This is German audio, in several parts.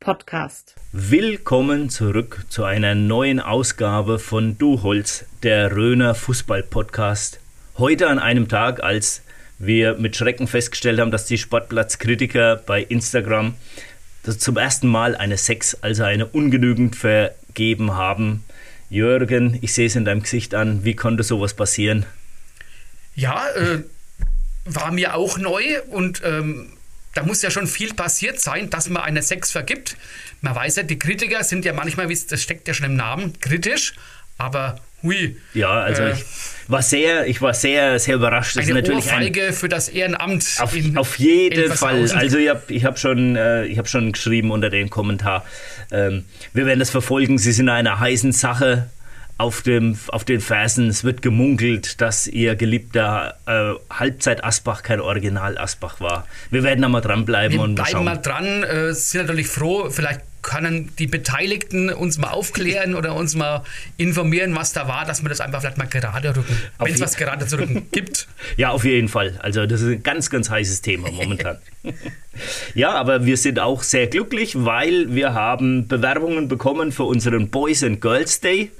podcast. Willkommen zurück zu einer neuen Ausgabe von Du Holz, der Röner Fußball-Podcast. Heute an einem Tag, als wir mit Schrecken festgestellt haben, dass die Sportplatzkritiker bei Instagram das zum ersten Mal eine 6, also eine ungenügend vergeben haben. Jürgen, ich sehe es in deinem Gesicht an. Wie konnte sowas passieren? Ja, äh, war mir auch neu und ähm, da muss ja schon viel passiert sein, dass man eine 6 vergibt. Man weiß ja, die Kritiker sind ja manchmal, das steckt ja schon im Namen, kritisch, aber hui. Ja, also äh, ich war sehr, ich war sehr, sehr überrascht. Das eine ist natürlich Ohrfeige ein, für das Ehrenamt. Auf, in, auf jeden Fall. Also ich habe ich hab schon, äh, hab schon geschrieben unter dem Kommentar, ähm, wir werden das verfolgen. Sie sind in einer heißen Sache auf, dem, auf den Fersen. Es wird gemunkelt, dass ihr geliebter äh, Halbzeit Asbach kein Original Asbach war. Wir werden da mal dranbleiben Wir und bleiben schauen. mal dran, äh, sind natürlich froh, vielleicht können die Beteiligten uns mal aufklären oder uns mal informieren, was da war, dass wir das einfach vielleicht mal gerade rücken, wenn es was gerade zu rücken gibt. Ja, auf jeden Fall. Also das ist ein ganz, ganz heißes Thema momentan. ja, aber wir sind auch sehr glücklich, weil wir haben Bewerbungen bekommen für unseren Boys and Girls Day.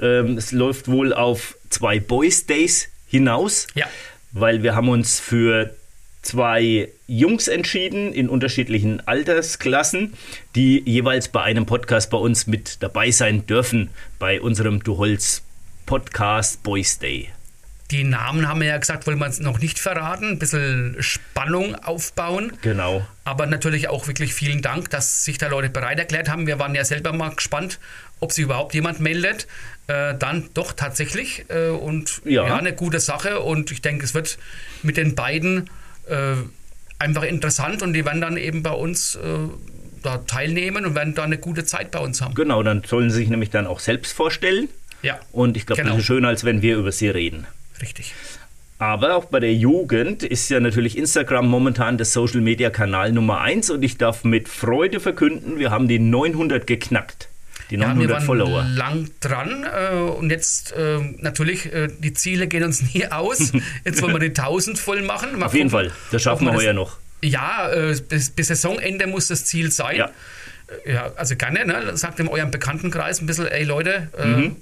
Ähm, es läuft wohl auf zwei Boys Days hinaus. Ja. Weil wir haben uns für zwei Jungs entschieden in unterschiedlichen Altersklassen, die jeweils bei einem Podcast bei uns mit dabei sein dürfen, bei unserem Du Holz Podcast Boys Day. Die Namen haben wir ja gesagt, wollen wir uns noch nicht verraten. Ein bisschen Spannung aufbauen. Genau. Aber natürlich auch wirklich vielen Dank, dass sich da Leute bereit erklärt haben. Wir waren ja selber mal gespannt, ob sich überhaupt jemand meldet. Äh, dann doch tatsächlich. Äh, und ja. ja. eine gute Sache. Und ich denke, es wird mit den beiden äh, einfach interessant und die werden dann eben bei uns äh, da teilnehmen und werden da eine gute Zeit bei uns haben. Genau, dann sollen sie sich nämlich dann auch selbst vorstellen. Ja. Und ich glaube, genau. das ist schöner, als wenn wir über sie reden. Richtig. Aber auch bei der Jugend ist ja natürlich Instagram momentan der Social Media Kanal Nummer 1 und ich darf mit Freude verkünden, wir haben die 900 geknackt. Die 900 ja, wir waren Follower. lang dran äh, und jetzt äh, natürlich, äh, die Ziele gehen uns nie aus. Jetzt wollen wir die 1000 voll machen. Mal Auf jeden Fall, das schaffen wir heuer noch. Ja, äh, bis, bis, Saisonende muss das Ziel sein. Ja, äh, ja also gerne, ne? sagt in eurem Bekanntenkreis ein bisschen, ey Leute, äh, mhm.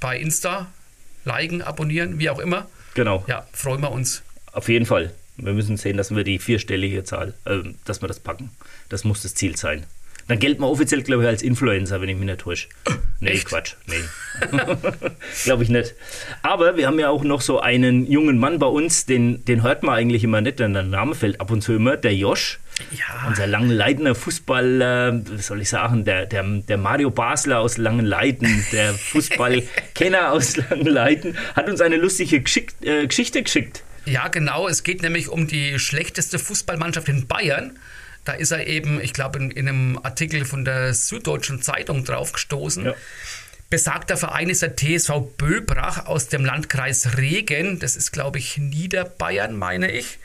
bei Insta liken, abonnieren, wie auch immer. Genau. Ja, freuen wir uns. Auf jeden Fall. Wir müssen sehen, dass wir die vierstellige Zahl, dass wir das packen. Das muss das Ziel sein. Dann gelten wir offiziell, glaube ich, als Influencer, wenn ich mich nicht täusche. Nee, Echt? Quatsch. Nee. glaube ich nicht. Aber wir haben ja auch noch so einen jungen Mann bei uns, den, den hört man eigentlich immer nicht, denn der Name fällt ab und zu immer, der Josch. Ja. Unser langleitender Fußballer, wie soll ich sagen, der, der, der Mario Basler aus Langenleiten, der Fußballkenner aus Langenleiten, hat uns eine lustige Geschick, äh, Geschichte geschickt. Ja, genau. Es geht nämlich um die schlechteste Fußballmannschaft in Bayern. Da ist er eben, ich glaube, in, in, einem Artikel von der Süddeutschen Zeitung draufgestoßen. Ja. Besagter Verein ist der TSV Böbrach aus dem Landkreis Regen. Das ist, glaube ich, Niederbayern, meine ich.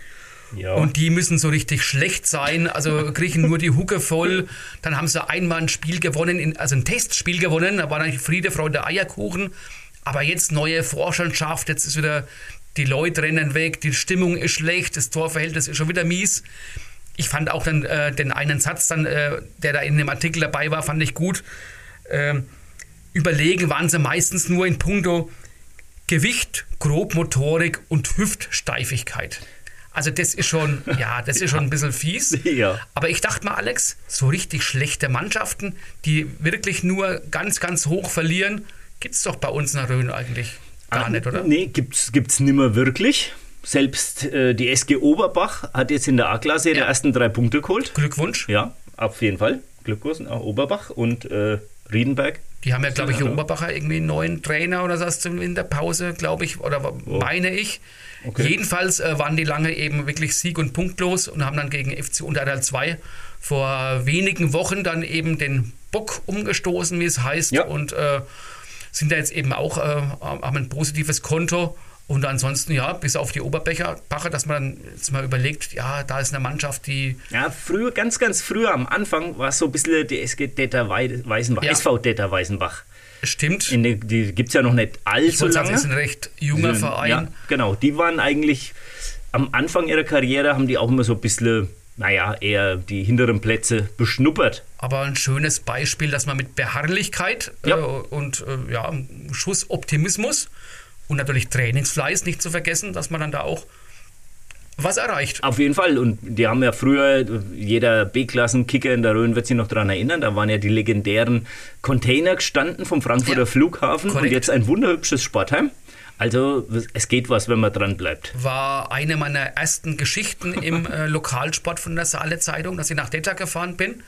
Ja. Und die müssen so richtig schlecht sein, also kriegen nur die Hucke voll. Dann haben sie einmal ein Spiel gewonnen, also ein Testspiel gewonnen, da war eigentlich Friede, Freude, Eierkuchen. Aber jetzt neue Vorstandschaft, jetzt ist wieder, die Leute rennen weg, die Stimmung ist schlecht, das Torverhältnis ist schon wieder mies. Ich fand auch dann äh, den einen Satz, dann, äh, der da in dem Artikel dabei war, fand ich gut. Ähm, überlegen waren sie meistens nur in puncto Gewicht, Grobmotorik und Hüftsteifigkeit. Also das ist schon, ja, das ist schon ein bisschen fies. Ja. Aber ich dachte mal, Alex, so richtig schlechte Mannschaften, die wirklich nur ganz, ganz hoch verlieren, gibt es doch bei uns in der Rhön eigentlich gar ah, nicht, oder? Nee, gibt's, gibt's nimmer wirklich. Selbst äh, die SG Oberbach hat jetzt in der A-Klasse ja. die ersten drei Punkte geholt. Glückwunsch. Ja, auf jeden Fall. Glückwunsch auch Oberbach und äh, Riedenberg. Die haben ja, glaube ich, Oberbacher irgendwie einen neuen Trainer oder was in der Pause, glaube ich, oder oh. meine ich. Okay. Jedenfalls äh, waren die lange eben wirklich sieg- und punktlos und haben dann gegen FC Untertal 2 vor wenigen Wochen dann eben den Bock umgestoßen, wie es heißt, ja. und äh, sind da jetzt eben auch, äh, haben ein positives Konto. Und ansonsten, ja, bis auf die Oberbacher, dass man jetzt mal überlegt, ja, da ist eine Mannschaft, die. Ja, früher, ganz, ganz früher am Anfang war es so ein bisschen die SG Deta Weißenbach, ja. SV Deta Weißenbach. Stimmt. In die die gibt es ja noch nicht allzu lange. Sagen, ist ein recht junger Verein. Ja, genau. Die waren eigentlich am Anfang ihrer Karriere, haben die auch immer so ein bisschen naja, eher die hinteren Plätze beschnuppert. Aber ein schönes Beispiel, dass man mit Beharrlichkeit ja. äh, und äh, ja, Schuss Optimismus und natürlich Trainingsfleiß nicht zu vergessen, dass man dann da auch was erreicht. Auf jeden Fall. Und die haben ja früher, jeder B-Klassen-Kicker in der Rhön wird sich noch daran erinnern, da waren ja die legendären Container gestanden vom Frankfurter ja, Flughafen korrekt. und jetzt ein wunderhübsches Sportheim. Also es geht was, wenn man dran bleibt. War eine meiner ersten Geschichten im äh, Lokalsport von der Saale Zeitung, dass ich nach Detta gefahren bin.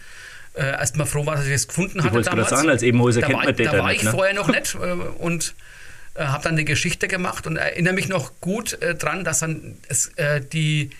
Äh, Erstmal froh war, dass ich das gefunden ich hatte damals. Gerade sagen, als Ebenhäuser kennt man Detta Da war ich ne? vorher noch nicht äh, und äh, habe dann eine Geschichte gemacht und erinnere mich noch gut äh, dran, dass dann es, äh, die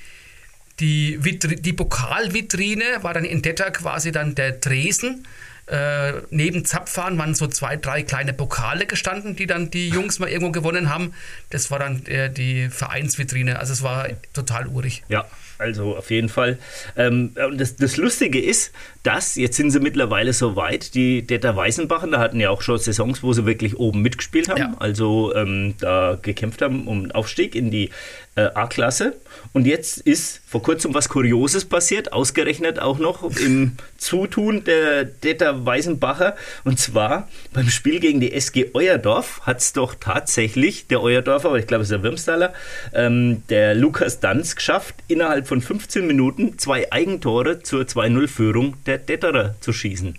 die, die Pokalvitrine war dann in Detta quasi dann der Dresen äh, neben Zapfhahn waren so zwei, drei kleine Pokale gestanden, die dann die Jungs mal irgendwo gewonnen haben. Das war dann äh, die Vereinsvitrine. Also es war total urig. Ja, also auf jeden Fall. Ähm, das, das, Lustige ist, dass jetzt sind sie mittlerweile so weit, die Detta Weißenbachen, da hatten ja auch schon Saisons, wo sie wirklich oben mitgespielt haben, ja. also ähm, da gekämpft haben um Aufstieg in die äh, A-Klasse. Und jetzt ist vor kurzem was Kurioses passiert, ausgerechnet auch noch im Zutun der Detta Weißenbacher. Und zwar beim Spiel gegen die SG Euerdorf hat es doch tatsächlich der Euerdorfer, aber ich glaube es ist der Wirmstaler, ähm, der Lukas Danz geschafft, innerhalb von 15 Minuten zwei Eigentore zur 2-0-Führung der Detterer zu schießen.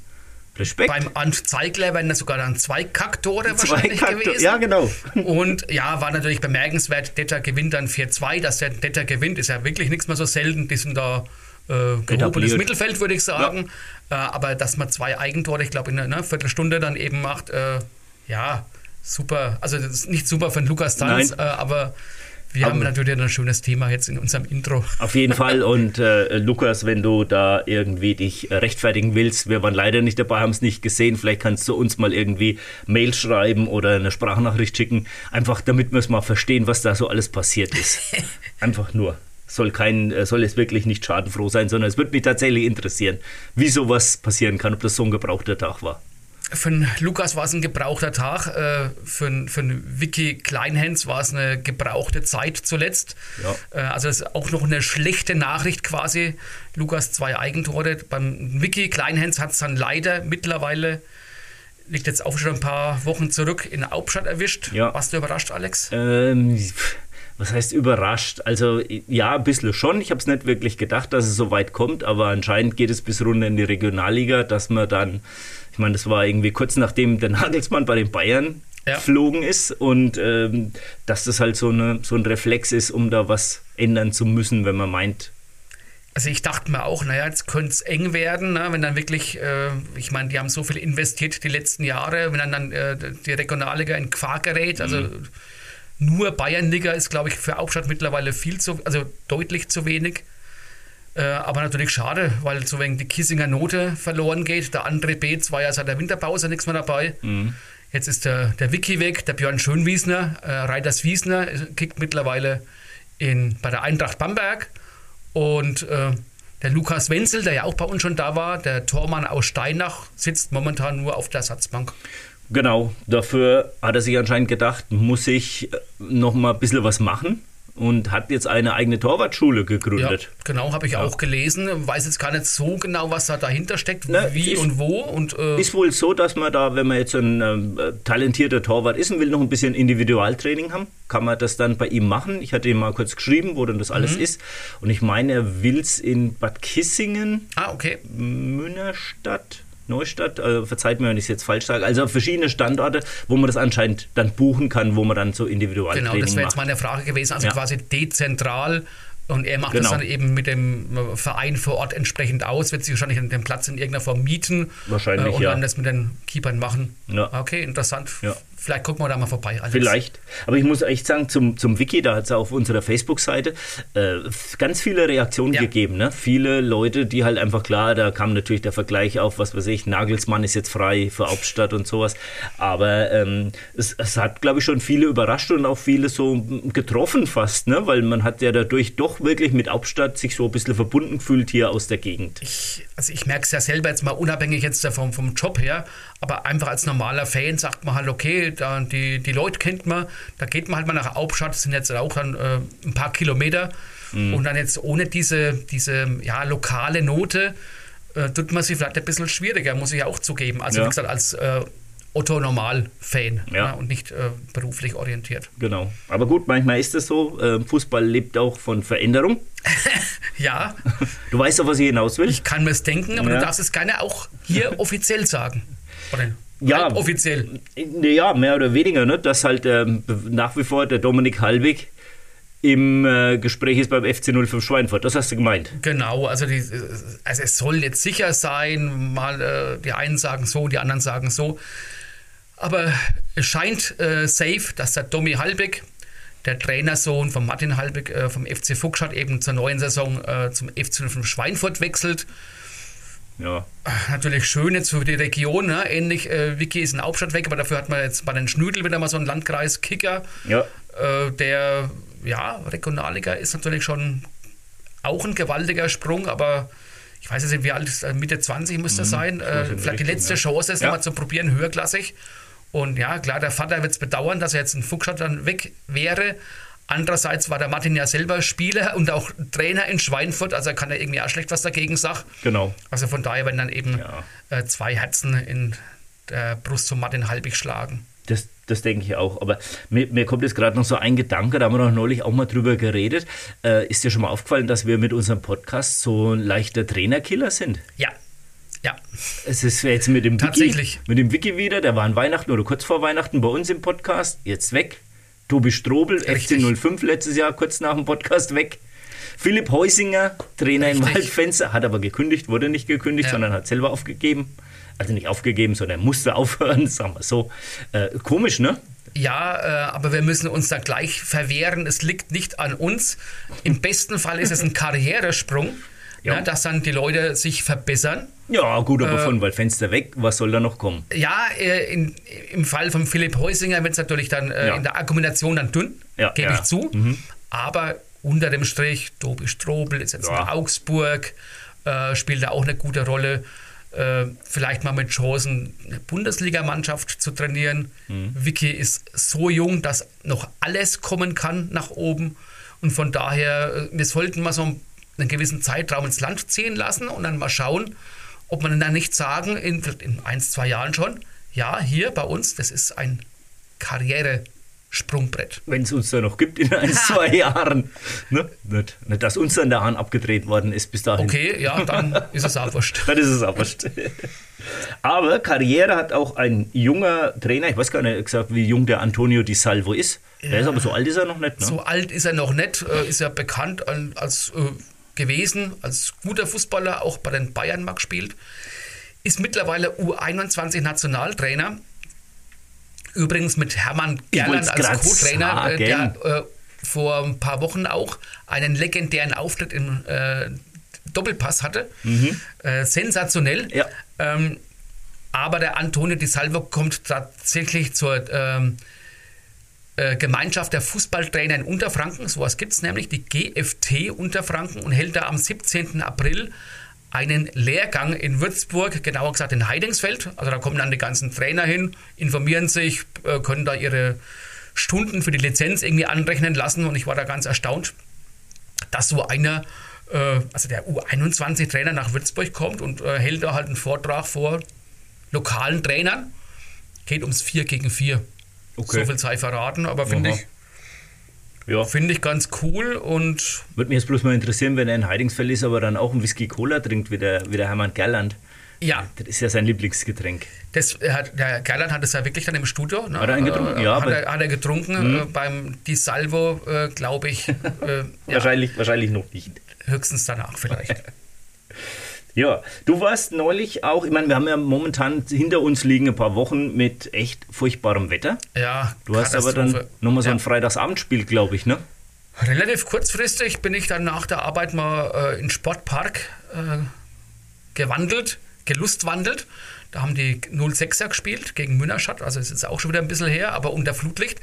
Respekt. Beim Ant Zeigler wären das sogar dann zwei Kacktore zwei wahrscheinlich Kaktor gewesen. Ja, genau. Und ja, war natürlich bemerkenswert. Detter gewinnt dann 4-2. Dass der Detter gewinnt, ist ja wirklich nichts mehr so selten. Die sind da äh, gehobenes Mittelfeld, würde ich sagen. Ja. Äh, aber dass man zwei Eigentore, ich glaube, in einer ne, Viertelstunde dann eben macht, äh, ja, super. Also, das ist nicht super von Lukas Tanz, äh, aber wir haben natürlich ein schönes Thema jetzt in unserem Intro. Auf jeden Fall. Und äh, Lukas, wenn du da irgendwie dich rechtfertigen willst, wir waren leider nicht dabei, haben es nicht gesehen. Vielleicht kannst du uns mal irgendwie Mail schreiben oder eine Sprachnachricht schicken. Einfach damit wir es mal verstehen, was da so alles passiert ist. Einfach nur. Soll, kein, äh, soll es wirklich nicht schadenfroh sein, sondern es würde mich tatsächlich interessieren, wie sowas passieren kann, ob das so ein gebrauchter Tag war. Für einen Lukas war es ein gebrauchter Tag. Äh, für, einen, für einen Vicky Kleinhens war es eine gebrauchte Zeit zuletzt. Ja. Äh, also das ist auch noch eine schlechte Nachricht quasi. Lukas zwei Eigentore. Beim Vicky Kleinhens hat es dann leider mittlerweile, liegt jetzt auch schon ein paar Wochen zurück, in Hauptstadt erwischt. Ja. Warst du überrascht, Alex? Ähm, was heißt überrascht? Also ja, ein bisschen schon. Ich habe es nicht wirklich gedacht, dass es so weit kommt, aber anscheinend geht es bis runter in die Regionalliga, dass man dann ich meine, das war irgendwie kurz nachdem der Nagelsmann bei den Bayern ja. geflogen ist und ähm, dass das halt so, eine, so ein Reflex ist, um da was ändern zu müssen, wenn man meint, also ich dachte mir auch, naja, jetzt könnte es eng werden, ne, wenn dann wirklich, äh, ich meine, die haben so viel investiert die letzten Jahre, wenn dann, dann äh, die Regionalliga in Quark gerät, also mhm. Nur Bayernliga ist, glaube ich, für Hauptstadt mittlerweile viel zu, also deutlich zu wenig. Äh, aber natürlich schade, weil so wegen die Kissinger Note verloren geht. Der andere Beetz war ja seit der Winterpause nichts mehr dabei. Mhm. Jetzt ist der, der Vicky weg, der Björn Schönwiesner, äh, Reiters Wiesner, kickt mittlerweile in, bei der Eintracht Bamberg. Und äh, der Lukas Wenzel, der ja auch bei uns schon da war, der Tormann aus Steinach, sitzt momentan nur auf der Ersatzbank. Genau, dafür hat er sich anscheinend gedacht, muss ich äh, noch mal ein bisschen was machen und hat jetzt eine eigene Torwartschule gegründet. Ja, genau, habe ich ja. auch gelesen. Weiß jetzt gar nicht so genau, was da dahinter steckt, Na, wie ist, und wo. Und, äh ist wohl so, dass man da, wenn man jetzt ein äh, talentierter Torwart ist und will noch ein bisschen Individualtraining haben, kann man das dann bei ihm machen. Ich hatte ihm mal kurz geschrieben, wo denn das alles mhm. ist. Und ich meine, er will es in Bad Kissingen, ah, okay. Münnerstadt, Neustadt, äh, verzeiht mir, wenn ich es jetzt falsch sage. Also verschiedene Standorte, wo man das anscheinend dann buchen kann, wo man dann so individuell Genau, das wäre jetzt meine Frage gewesen. Also ja. quasi dezentral und er macht genau. das dann eben mit dem Verein vor Ort entsprechend aus, wird sich wahrscheinlich den Platz in irgendeiner Form mieten wahrscheinlich, äh, und ja. dann das mit den Keepern machen. Ja. Okay, interessant. Ja. Vielleicht gucken wir da mal vorbei. Alex. Vielleicht. Aber ich muss echt sagen, zum, zum Wiki, da hat es auf unserer Facebook-Seite äh, ganz viele Reaktionen ja. gegeben. Ne? Viele Leute, die halt einfach klar, da kam natürlich der Vergleich auf, was weiß ich, Nagelsmann ist jetzt frei für Hauptstadt und sowas. Aber ähm, es, es, hat, glaube ich, schon viele überrascht und auch viele so getroffen fast, ne? weil man hat ja dadurch doch wirklich mit Hauptstadt sich so ein bisschen verbunden gefühlt hier aus der Gegend. Ich, also ich merke es ja selber jetzt mal unabhängig jetzt vom, vom Job her, aber einfach als normaler Fan sagt man halt, okay, da, die, die Leute kennt man, da geht man halt mal nach Hauptstadt, das sind jetzt auch dann äh, ein paar Kilometer. Mhm. Und dann jetzt ohne diese, diese ja, lokale Note äh, tut man sich vielleicht ein bisschen schwieriger, muss ich auch zugeben. Also ja. wie gesagt, als äh, Otto Normal-Fan ja. ja. und nicht äh, beruflich orientiert. Genau. Aber gut, manchmal ist es so. Äh, Fußball lebt auch von Veränderung. ja. Du weißt doch, was ich hinaus will. Ich kann mir es denken, aber ja. du darfst es gerne auch hier offiziell sagen. Oder ja, offiziell. Ja, mehr oder weniger, ne? dass halt ähm, nach wie vor der Dominik Halbig im äh, Gespräch ist beim FC 05 Schweinfurt. Das hast du gemeint. Genau, also, die, also es soll jetzt sicher sein, mal äh, die einen sagen so, die anderen sagen so. Aber es scheint äh, safe, dass der Domi Halbig, der Trainersohn von Martin Halbig äh, vom FC Fuchsstadt, eben zur neuen Saison äh, zum FC 05 Schweinfurt wechselt. Ja. Natürlich schön jetzt für die Region. Ne? Ähnlich, äh, Wiki ist in Hauptstadt weg, aber dafür hat man jetzt bei den Schnüdel wieder mal so einen Landkreis-Kicker, ja. äh, der, ja, Regionalliga ist natürlich schon auch ein gewaltiger Sprung, aber ich weiß jetzt nicht, wie alt ist, äh, Mitte 20 müsste mhm, sein. Äh, vielleicht die letzte ja. Chance, es ja. nochmal zu probieren, höherklassig. Und ja, klar, der Vater wird es bedauern, dass er jetzt in Fuchsstadt dann weg wäre. Andererseits war der Martin ja selber Spieler und auch Trainer in Schweinfurt, also kann er irgendwie auch schlecht was dagegen sagen. Genau. Also von daher werden dann eben ja. äh, zwei Herzen in der Brust zum Martin Halbig schlagen. Das, das denke ich auch. Aber mir, mir kommt jetzt gerade noch so ein Gedanke, da haben wir noch neulich auch mal drüber geredet. Äh, ist dir schon mal aufgefallen, dass wir mit unserem Podcast so ein leichter Trainerkiller sind? Ja. Ja. Es ist jetzt mit dem Tatsächlich. Wiki, mit dem Wiki wieder, der war an Weihnachten oder kurz vor Weihnachten bei uns im Podcast, jetzt weg. Tobi Strobel, Richtig. FC 05 letztes Jahr, kurz nach dem Podcast weg. Philipp Heusinger, Trainer Richtig. in Waldfenster, hat aber gekündigt, wurde nicht gekündigt, ja. sondern hat selber aufgegeben. Also nicht aufgegeben, sondern musste aufhören, sagen wir so. Äh, komisch, ne? Ja, äh, aber wir müssen uns da gleich verwehren. Es liegt nicht an uns. Im besten Fall ist es ein Karrieresprung, ja. ne, dass dann die Leute sich verbessern. Ja, gut, aber äh, von weil Fenster weg, was soll da noch kommen? Ja, äh, in, im Fall von Philipp Heusinger wird es natürlich dann äh, ja. in der Akkumulation dann dünn, ja, gebe ja. ich zu. Mhm. Aber unter dem Strich, Tobi Strobel ist jetzt in Augsburg, äh, spielt da auch eine gute Rolle. Äh, vielleicht mal mit Chancen, eine Bundesligamannschaft zu trainieren. Mhm. Vicky ist so jung, dass noch alles kommen kann nach oben. Und von daher, wir sollten mal so einen gewissen Zeitraum ins Land ziehen lassen und dann mal schauen, ob man dann nicht sagen, in, in ein, zwei Jahren schon, ja, hier bei uns, das ist ein Karrieresprungbrett. Wenn es uns da noch gibt in ein, zwei Jahren. Ne? Nicht, nicht, dass uns dann der Hahn abgedreht worden ist bis dahin. Okay, ja, dann ist es auch wurscht. dann ist es auch wurscht. Aber Karriere hat auch ein junger Trainer, ich weiß gar nicht gesagt, wie jung der Antonio Di Salvo ist. Der ja, ist aber so alt ist er noch nicht. Ne? So alt ist er noch nicht, äh, ist er bekannt als äh, gewesen, als guter Fußballer, auch bei den Bayern mag spielt, ist mittlerweile U21 Nationaltrainer. Übrigens mit Hermann Gerland als Co-Trainer, äh, der äh, vor ein paar Wochen auch einen legendären Auftritt im äh, Doppelpass hatte. Mhm. Äh, sensationell. Ja. Ähm, aber der Antonio Di Salvo kommt tatsächlich zur ähm, äh, Gemeinschaft der Fußballtrainer in Unterfranken, sowas gibt es nämlich, die GFT Unterfranken und hält da am 17. April einen Lehrgang in Würzburg, genauer gesagt in Heidingsfeld. Also da kommen dann die ganzen Trainer hin, informieren sich, äh, können da ihre Stunden für die Lizenz irgendwie anrechnen lassen und ich war da ganz erstaunt, dass so einer, äh, also der U21-Trainer nach Würzburg kommt und hält da halt einen Vortrag vor lokalen Trainern. Geht ums 4 gegen 4. Okay. So viel sei verraten, aber finde ich, ja. Finde ich ganz cool und. Würde mich jetzt bloß mal interessieren, wenn er in Heidingsfeld ist, aber dann auch ein Whisky Cola trinkt, wie der, wie der Hermann Gerland. Ja. Das ist ja sein Lieblingsgetränk. Das, hat, der Gerland hat es ja wirklich dann im Studio. Ne? Hat er einen getrunken? Äh, Ja, hat, er, hat er getrunken. Äh, beim Di Salvo, äh, glaube ich, äh, ja, Wahrscheinlich, wahrscheinlich noch nicht. höchstens danach vielleicht. Ja, du warst neulich auch, ich meine, wir haben ja momentan hinter uns liegen ein paar Wochen mit echt furchtbarem Wetter. Ja, Du hast aber dann nochmal so Ja. ein Freitagsabendspiel, glaube ich, ne? Relativ kurzfristig bin ich dann nach der Arbeit mal äh, in Sportpark äh, gewandelt, gelustwandelt. Da haben die 06er gespielt gegen Münnerstadt, also es ist auch schon wieder ein bisschen her, aber unter Flutlicht.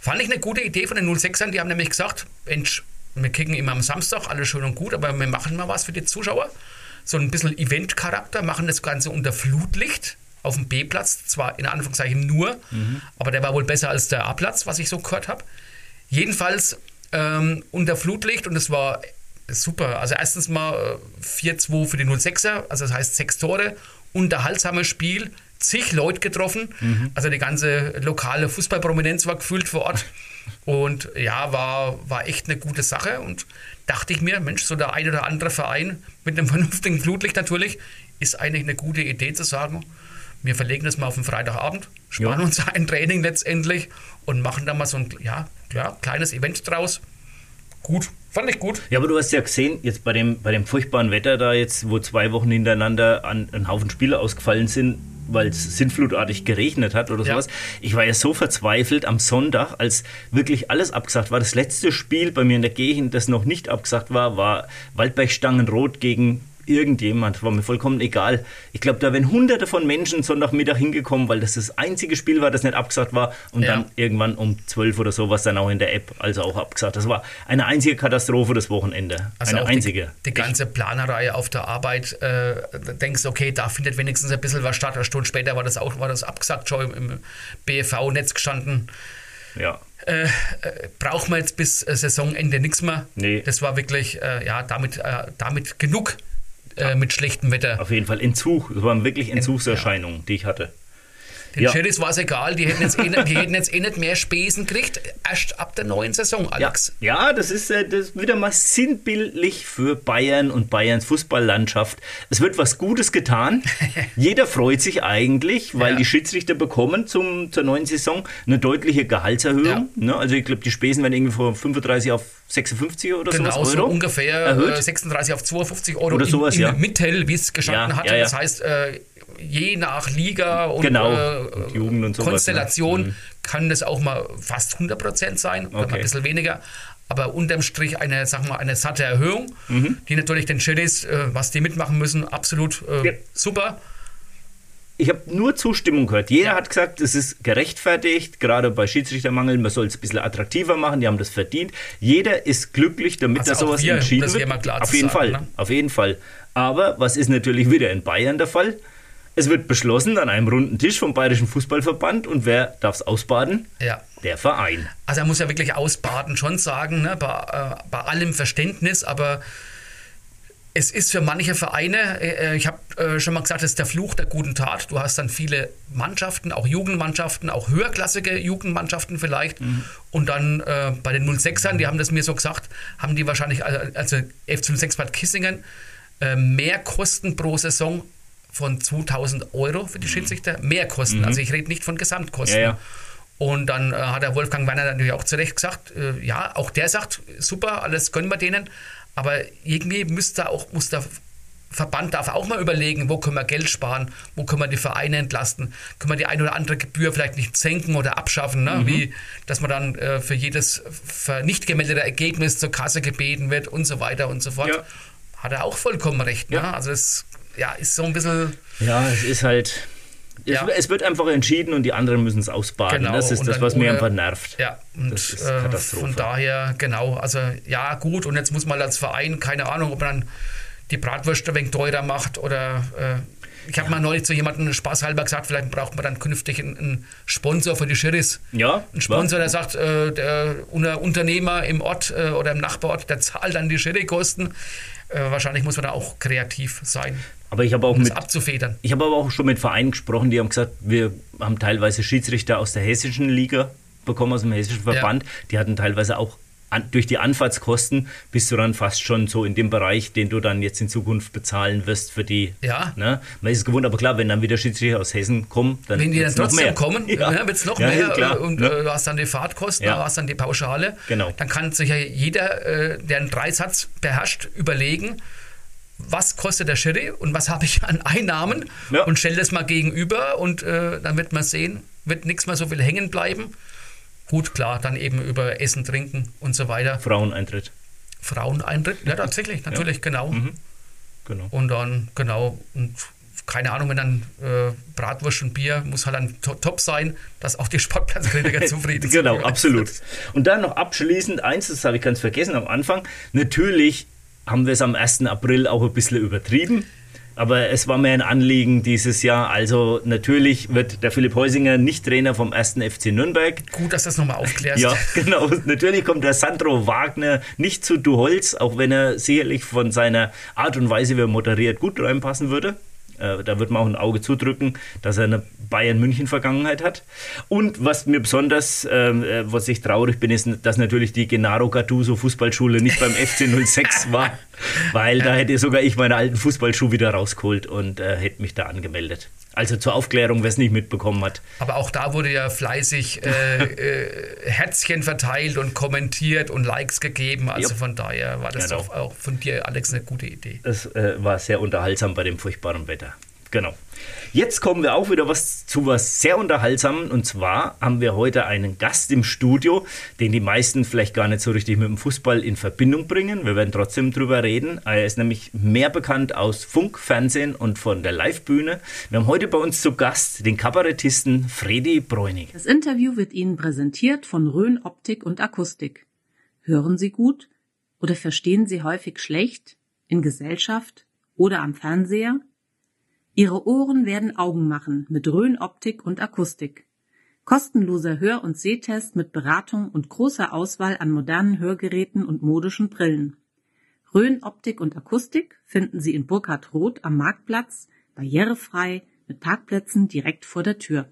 Fand ich eine gute Idee von den 06ern, die haben nämlich gesagt, Mensch, wir kicken immer am Samstag, alles schön und gut, aber wir machen mal was für die Zuschauer. So ein bisschen Event-Charakter, machen das Ganze unter Flutlicht auf dem B-Platz, zwar in Anführungszeichen nur, aber der war wohl besser als der A-Platz, was ich so gehört habe. Jedenfalls ähm, unter Flutlicht und es war super. Also erstens mal äh, 4-2 für die 06er, also das heißt sechs Tore, unterhaltsames Spiel, zig Leute getroffen. Also die ganze lokale Fußballprominenz war gefühlt vor Ort. Und ja, war, war echt eine gute Sache. Und dachte ich mir, Mensch, so der ein oder andere Verein mit einem vernünftigen Flutlicht natürlich, ist eigentlich eine gute Idee zu sagen, wir verlegen das mal auf den Freitagabend, sparen Ja. uns ein Training letztendlich und machen da mal so ein ja, ja, kleines Event draus. Gut, fand ich gut. Ja, aber du hast ja gesehen, jetzt bei dem, bei dem furchtbaren Wetter da jetzt, wo zwei Wochen hintereinander an, ein Haufen Spiele ausgefallen sind, weil es sinnflutartig geregnet hat oder Ja. sowas. Ich war ja so verzweifelt am Sonntag, als wirklich alles abgesagt war. Das letzte Spiel bei mir in der Gegend, das noch nicht abgesagt war, war Waldberg-Stangenrot gegen irgendjemand. War mir vollkommen egal. Ich glaube, da wären hunderte von Menschen Sonntagmittag hingekommen, weil das das einzige Spiel war, das nicht abgesagt war. Und Ja. dann irgendwann um 12 oder so war es dann auch in der App, also auch abgesagt. Das war eine einzige Katastrophe das Wochenende. Also eine einzige. Die, die ganze Planerei auf der Arbeit, äh, denkst du, okay, da findet wenigstens ein bisschen was statt. Eine Stunde später war das auch war das abgesagt, schon im, im BFV-Netz gestanden. Ja. Braucht man jetzt bis äh, Saisonende nichts mehr. Nee. Das war wirklich, äh, ja, damit, äh, damit genug äh, mit schlechtem Wetter. Auf jeden Fall Entzug. Das waren wirklich Entzugserscheinungen, die ich hatte. Den Ja. War es egal, die hätten, jetzt eh, nicht- die hätten jetzt eh nicht mehr Spesen gekriegt, erst ab der neuen Saison, Ja, Alex. ja das ist äh, das ist wieder mal sinnbildlich für Bayern und Bayerns Fußballlandschaft. Es wird was Gutes getan. Jeder freut sich eigentlich, weil Ja. die Schiedsrichter bekommen zum, zur neuen Saison eine deutliche Gehaltserhöhung. Ja. Ne? Also ich glaube, die Spesen werden irgendwie von 35 auf 56 oder Genau, sowas so Euro ungefähr erhöht. äh, 36 auf 52 Euro Oder im, sowas, im ja. Mittel, wie es gestanden Ja, ja, ja. Das heißt, äh, je nach Liga und, Genau, äh, und Jugend und sowas, Konstellation ne? Mhm. kann das auch mal fast 100% sein oder mal Okay. ein bisschen weniger. Aber unterm Strich eine, sag mal, eine satte Erhöhung, Mhm. die natürlich den Chilis, äh, was die mitmachen müssen, absolut äh, Ja. super. Ich habe nur Zustimmung gehört. Jeder hat gesagt, es ist gerechtfertigt, gerade bei Schiedsrichtermangel, man soll es ein bisschen attraktiver machen, die haben das verdient. Jeder ist glücklich, damit Also da sowas wir, entschieden wird. auf jeden sagen, Fall, ne? auf jeden Fall. Aber was ist natürlich wieder in Bayern der Fall? Es wird beschlossen an einem runden Tisch vom Bayerischen Fußballverband und wer darf es ausbaden? Ja. Der Verein. Also er muss ja wirklich ausbaden, schon sagen, ne, bei, äh, bei allem Verständnis, aber es ist für manche Vereine, äh, ich habe äh, schon mal gesagt, das ist der Fluch der guten Tat. Du hast dann viele Mannschaften, auch Jugendmannschaften, auch höherklassige Jugendmannschaften vielleicht. Und dann äh, bei den 06ern, die haben das mir so gesagt, haben die wahrscheinlich, äh, also FC 06 Bad Kissingen, äh, mehr Kosten pro Saison von 2000 Euro für die Schiedsrichter. Mehr Kosten. Also ich rede nicht von Gesamtkosten. Ja, ja. Und dann äh, hat der Wolfgang Werner natürlich auch zu Recht gesagt, äh, ja, auch der sagt, super, alles gönnen wir denen. Aber irgendwie müsste auch, muss der Verband darf auch mal überlegen, wo können wir Geld sparen, wo können wir die Vereine entlasten, können wir die eine oder andere Gebühr vielleicht nicht senken oder abschaffen, ne? wie dass man dann äh, für jedes für nicht gemeldete Ergebnis zur Kasse gebeten wird und so weiter und so fort. Ja. Hat er auch vollkommen recht. Ne? Ja. Also das ja, ist so ein bisschen Ja, es ist halt. Es, Ja. es wird einfach entschieden und die anderen müssen es ausbaden. Genau, das ist und das, was mir einfach nervt. Ja, und Das ist äh, Katastrophe. von daher, genau, also ja, gut, und jetzt muss man als Verein, keine Ahnung, ob man dann die Bratwürste ein wenig teurer macht oder äh, ich habe mal neulich zu jemandem spaßhalber gesagt, vielleicht braucht man dann künftig einen, einen Sponsor für die Schiris. Ja, Ein Sponsor, der sagt, äh, der Unter- Unternehmer im Ort äh, oder im Nachbarort, der zahlt dann die Schiri-Kosten. Äh, wahrscheinlich muss man da auch kreativ sein, Aber ich habe auch um mit, abzufedern. Ich habe aber auch schon mit Vereinen gesprochen, die haben gesagt, wir haben teilweise Schiedsrichter aus der hessischen Liga bekommen, aus dem hessischen Verband. Die hatten teilweise auch an, durch die Anfahrtskosten bist du dann fast schon so in dem Bereich, den du dann jetzt in Zukunft bezahlen wirst für die. Ja. Ne? Man ist es gewohnt, aber klar, wenn dann wieder Schiedsrichter aus Hessen kommen, dann Wenn die dann trotzdem mehr. kommen, ja. ja. wird es noch Ja, mehr klar, und ne? äh, du hast dann die Fahrtkosten, Ja. du hast dann die Pauschale. Genau. Dann kann sich ja jeder, äh, der einen Dreisatz beherrscht, überlegen, was kostet der Schiri und was habe ich an Einnahmen Ja. und stell das mal gegenüber und äh, dann wird man sehen, wird nichts mehr so viel hängen bleiben. Gut, klar, dann eben über Essen, Trinken und so weiter. Fraueneintritt. Fraueneintritt, ja tatsächlich, natürlich, genau. Genau. Und dann, genau, und keine Ahnung, wenn dann äh, Bratwurst und Bier muss halt dann to top sein, dass auch die Sportplatzkritiker zufrieden sind. Genau, absolut. Und dann noch abschließend eins, das habe ich ganz vergessen am Anfang. Natürlich haben wir es am 1. April auch ein bisschen übertrieben. Aber es war mir ein Anliegen dieses Jahr. Also natürlich wird der Philipp Heusinger nicht Trainer vom 1. FC Nürnberg. Gut, dass du das nochmal aufklärst. Ja, genau. Natürlich kommt der Sandro Wagner nicht zu Duholz, auch wenn er sicherlich von seiner Art und Weise, wie er moderiert, gut reinpassen würde. Äh, Da wird man auch ein Auge zudrücken, dass er eine Bayern-München-Vergangenheit hat. Und was mir besonders, ähm, äh, was ich traurig bin, ist, dass natürlich die Gennaro Gattuso Fußballschule nicht beim FC 06 war, weil da hätte sogar ich meine alten Fußballschuhe wieder rausgeholt und äh, hätte mich da angemeldet. Also zur Aufklärung, wer es nicht mitbekommen hat. Aber auch da wurde ja fleißig äh, äh, Herzchen verteilt und kommentiert und Likes gegeben. Also Jupp. von daher war das Genau. auch von dir, Alex, eine gute Idee. Das äh, war sehr unterhaltsam bei dem furchtbaren Wetter. Genau. Jetzt kommen wir auch wieder was zu was sehr unterhaltsamen und zwar haben wir heute einen Gast im Studio, den die meisten vielleicht gar nicht so richtig mit dem Fußball in Verbindung bringen. Wir werden trotzdem drüber reden. Er ist nämlich mehr bekannt aus Funk, Fernsehen und von der Livebühne. Wir haben heute bei uns zu Gast den Kabarettisten Fredi Bräunig. Das Interview wird Ihnen präsentiert von Rhön Optik und Akustik. Hören Sie gut oder verstehen Sie häufig schlecht in Gesellschaft oder am Fernseher? Ihre Ohren werden Augen machen mit Rhön Optik und Akustik. Kostenloser Hör- und Sehtest mit Beratung und großer Auswahl an modernen Hörgeräten und modischen Brillen. Rhön Optik und Akustik finden Sie in Burkhard Roth am Marktplatz, barrierefrei, mit Parkplätzen direkt vor der Tür.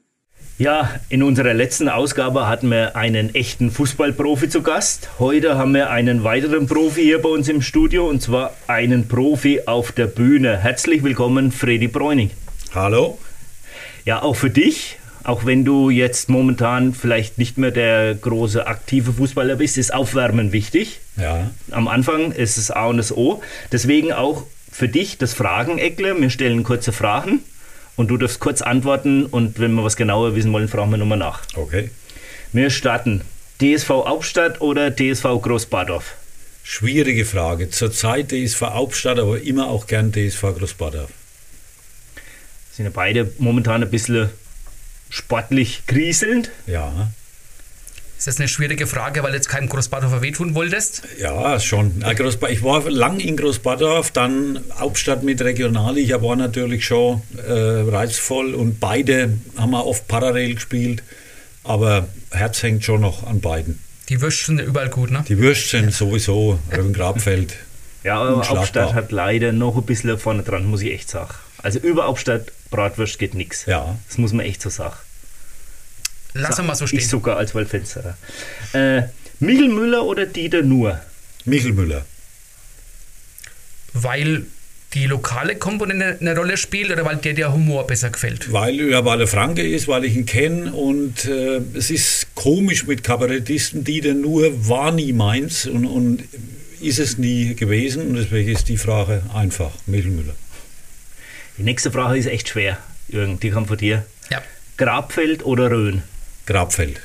Ja, in unserer letzten Ausgabe hatten wir einen echten Fußballprofi zu Gast. Heute haben wir einen weiteren Profi hier bei uns im Studio und zwar einen Profi auf der Bühne. Herzlich willkommen, Fredi Bräunig. Hallo? Ja, auch für dich, auch wenn du jetzt momentan vielleicht nicht mehr der große aktive Fußballer bist, ist Aufwärmen wichtig. Ja. Am Anfang ist es A und das O. Deswegen auch für dich das Frageneckle. Wir stellen kurze Fragen und du darfst kurz antworten und wenn wir was genauer wissen wollen, fragen wir nochmal nach. Okay. Wir starten. DSV Hauptstadt oder DSV Großbadorf? Schwierige Frage. Zurzeit DSV Hauptstadt, aber immer auch gern DSV Großbadorf. Sind ja beide momentan ein bisschen sportlich kriselnd. Ja. Ist das eine schwierige Frage, weil du jetzt keinem Großbadorfer wehtun wolltest? Ja, schon. Ich war lang in Großbadorf, dann Hauptstadt mit Regionalliga war natürlich schon äh, reizvoll und beide haben wir oft parallel gespielt, aber Herz hängt schon noch an beiden. Die Würste sind überall gut, ne? Die Würst sind sowieso Röben Grabfeld. Ja, aber. Hauptstadt hat leider noch ein bisschen vorne dran, muss ich echt sagen. Also über Hauptstadt Bratwurst geht nichts. Ja. Das muss man echt so sagen. Lass mal so stehen. Ich sogar als Waldfensterer. Äh, Michel Müller oder Dieter Nuhr? Michel Müller. Weil die lokale Komponente eine Rolle spielt oder weil dir der Humor besser gefällt? Weil er weil er Franke ist, weil ich ihn kenne und äh, es ist komisch mit Kabarettisten, die denn nur war nie meins und, und ist es nie gewesen und deswegen ist die Frage einfach Michel Müller. Die nächste Frage ist echt schwer, Jürgen. Die kommt von dir. Ja. Grabfeld oder Rhön? Grabfeld.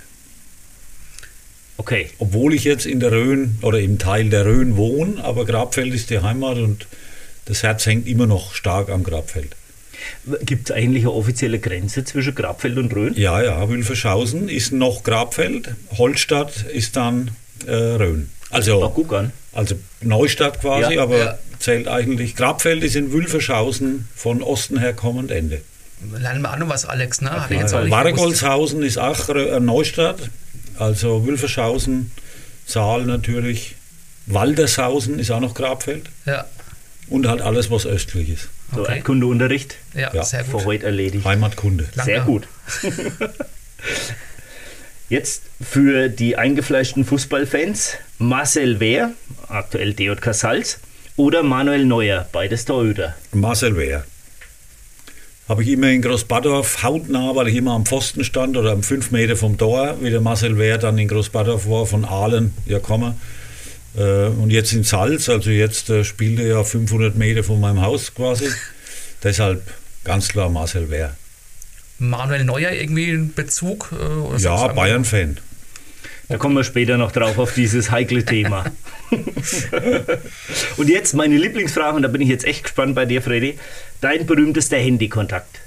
Okay. Obwohl ich jetzt in der Rhön oder im Teil der Rhön wohne, aber Grabfeld ist die Heimat und das Herz hängt immer noch stark am Grabfeld. Gibt es eigentlich eine offizielle Grenze zwischen Grabfeld und Rhön? Ja, ja, Wülfershausen ist noch Grabfeld, Holstadt ist dann äh, Rhön. Also, an. also Neustadt quasi, Ja, aber ja. zählt eigentlich. Grabfeld ist in Wülfershausen von Osten her kommend Ende. Lernen wir auch noch was, Alex, ne? Nicht gewusst. Wargolzhausen ist auch äh, Neustadt, also Wülfershausen, Saal natürlich. Waldershausen ist auch noch Grabfeld Ja, und halt alles, was östlich ist. So, Okay. Erdkundeunterricht ja, Ja, sehr für gut. heute erledigt. Heimatkunde. Lang Sehr gut. Jetzt für die eingefleischten Fußballfans Marcel Wehr, aktuell DJK Salz, oder Manuel Neuer, beides Torhüter. Marcel Wehr. Habe ich immer in Großbadorf hautnah, weil ich immer am Pfosten stand oder am 5 Meter vom Tor, wie der Marcel Wehr dann in Großbadorf war, von Aalen, ja komme. Äh, und jetzt in Salz, also jetzt äh, spielt er ja 500 Meter von meinem Haus quasi. Deshalb ganz klar Marcel Wehr. Manuel Neuer irgendwie in Bezug? Äh, ja, Bayern-Fan. Da kommen wir später noch drauf auf dieses heikle Thema. und jetzt meine Lieblingsfrage, und da bin ich jetzt echt gespannt bei dir, Freddy. Dein berühmtester Handykontakt?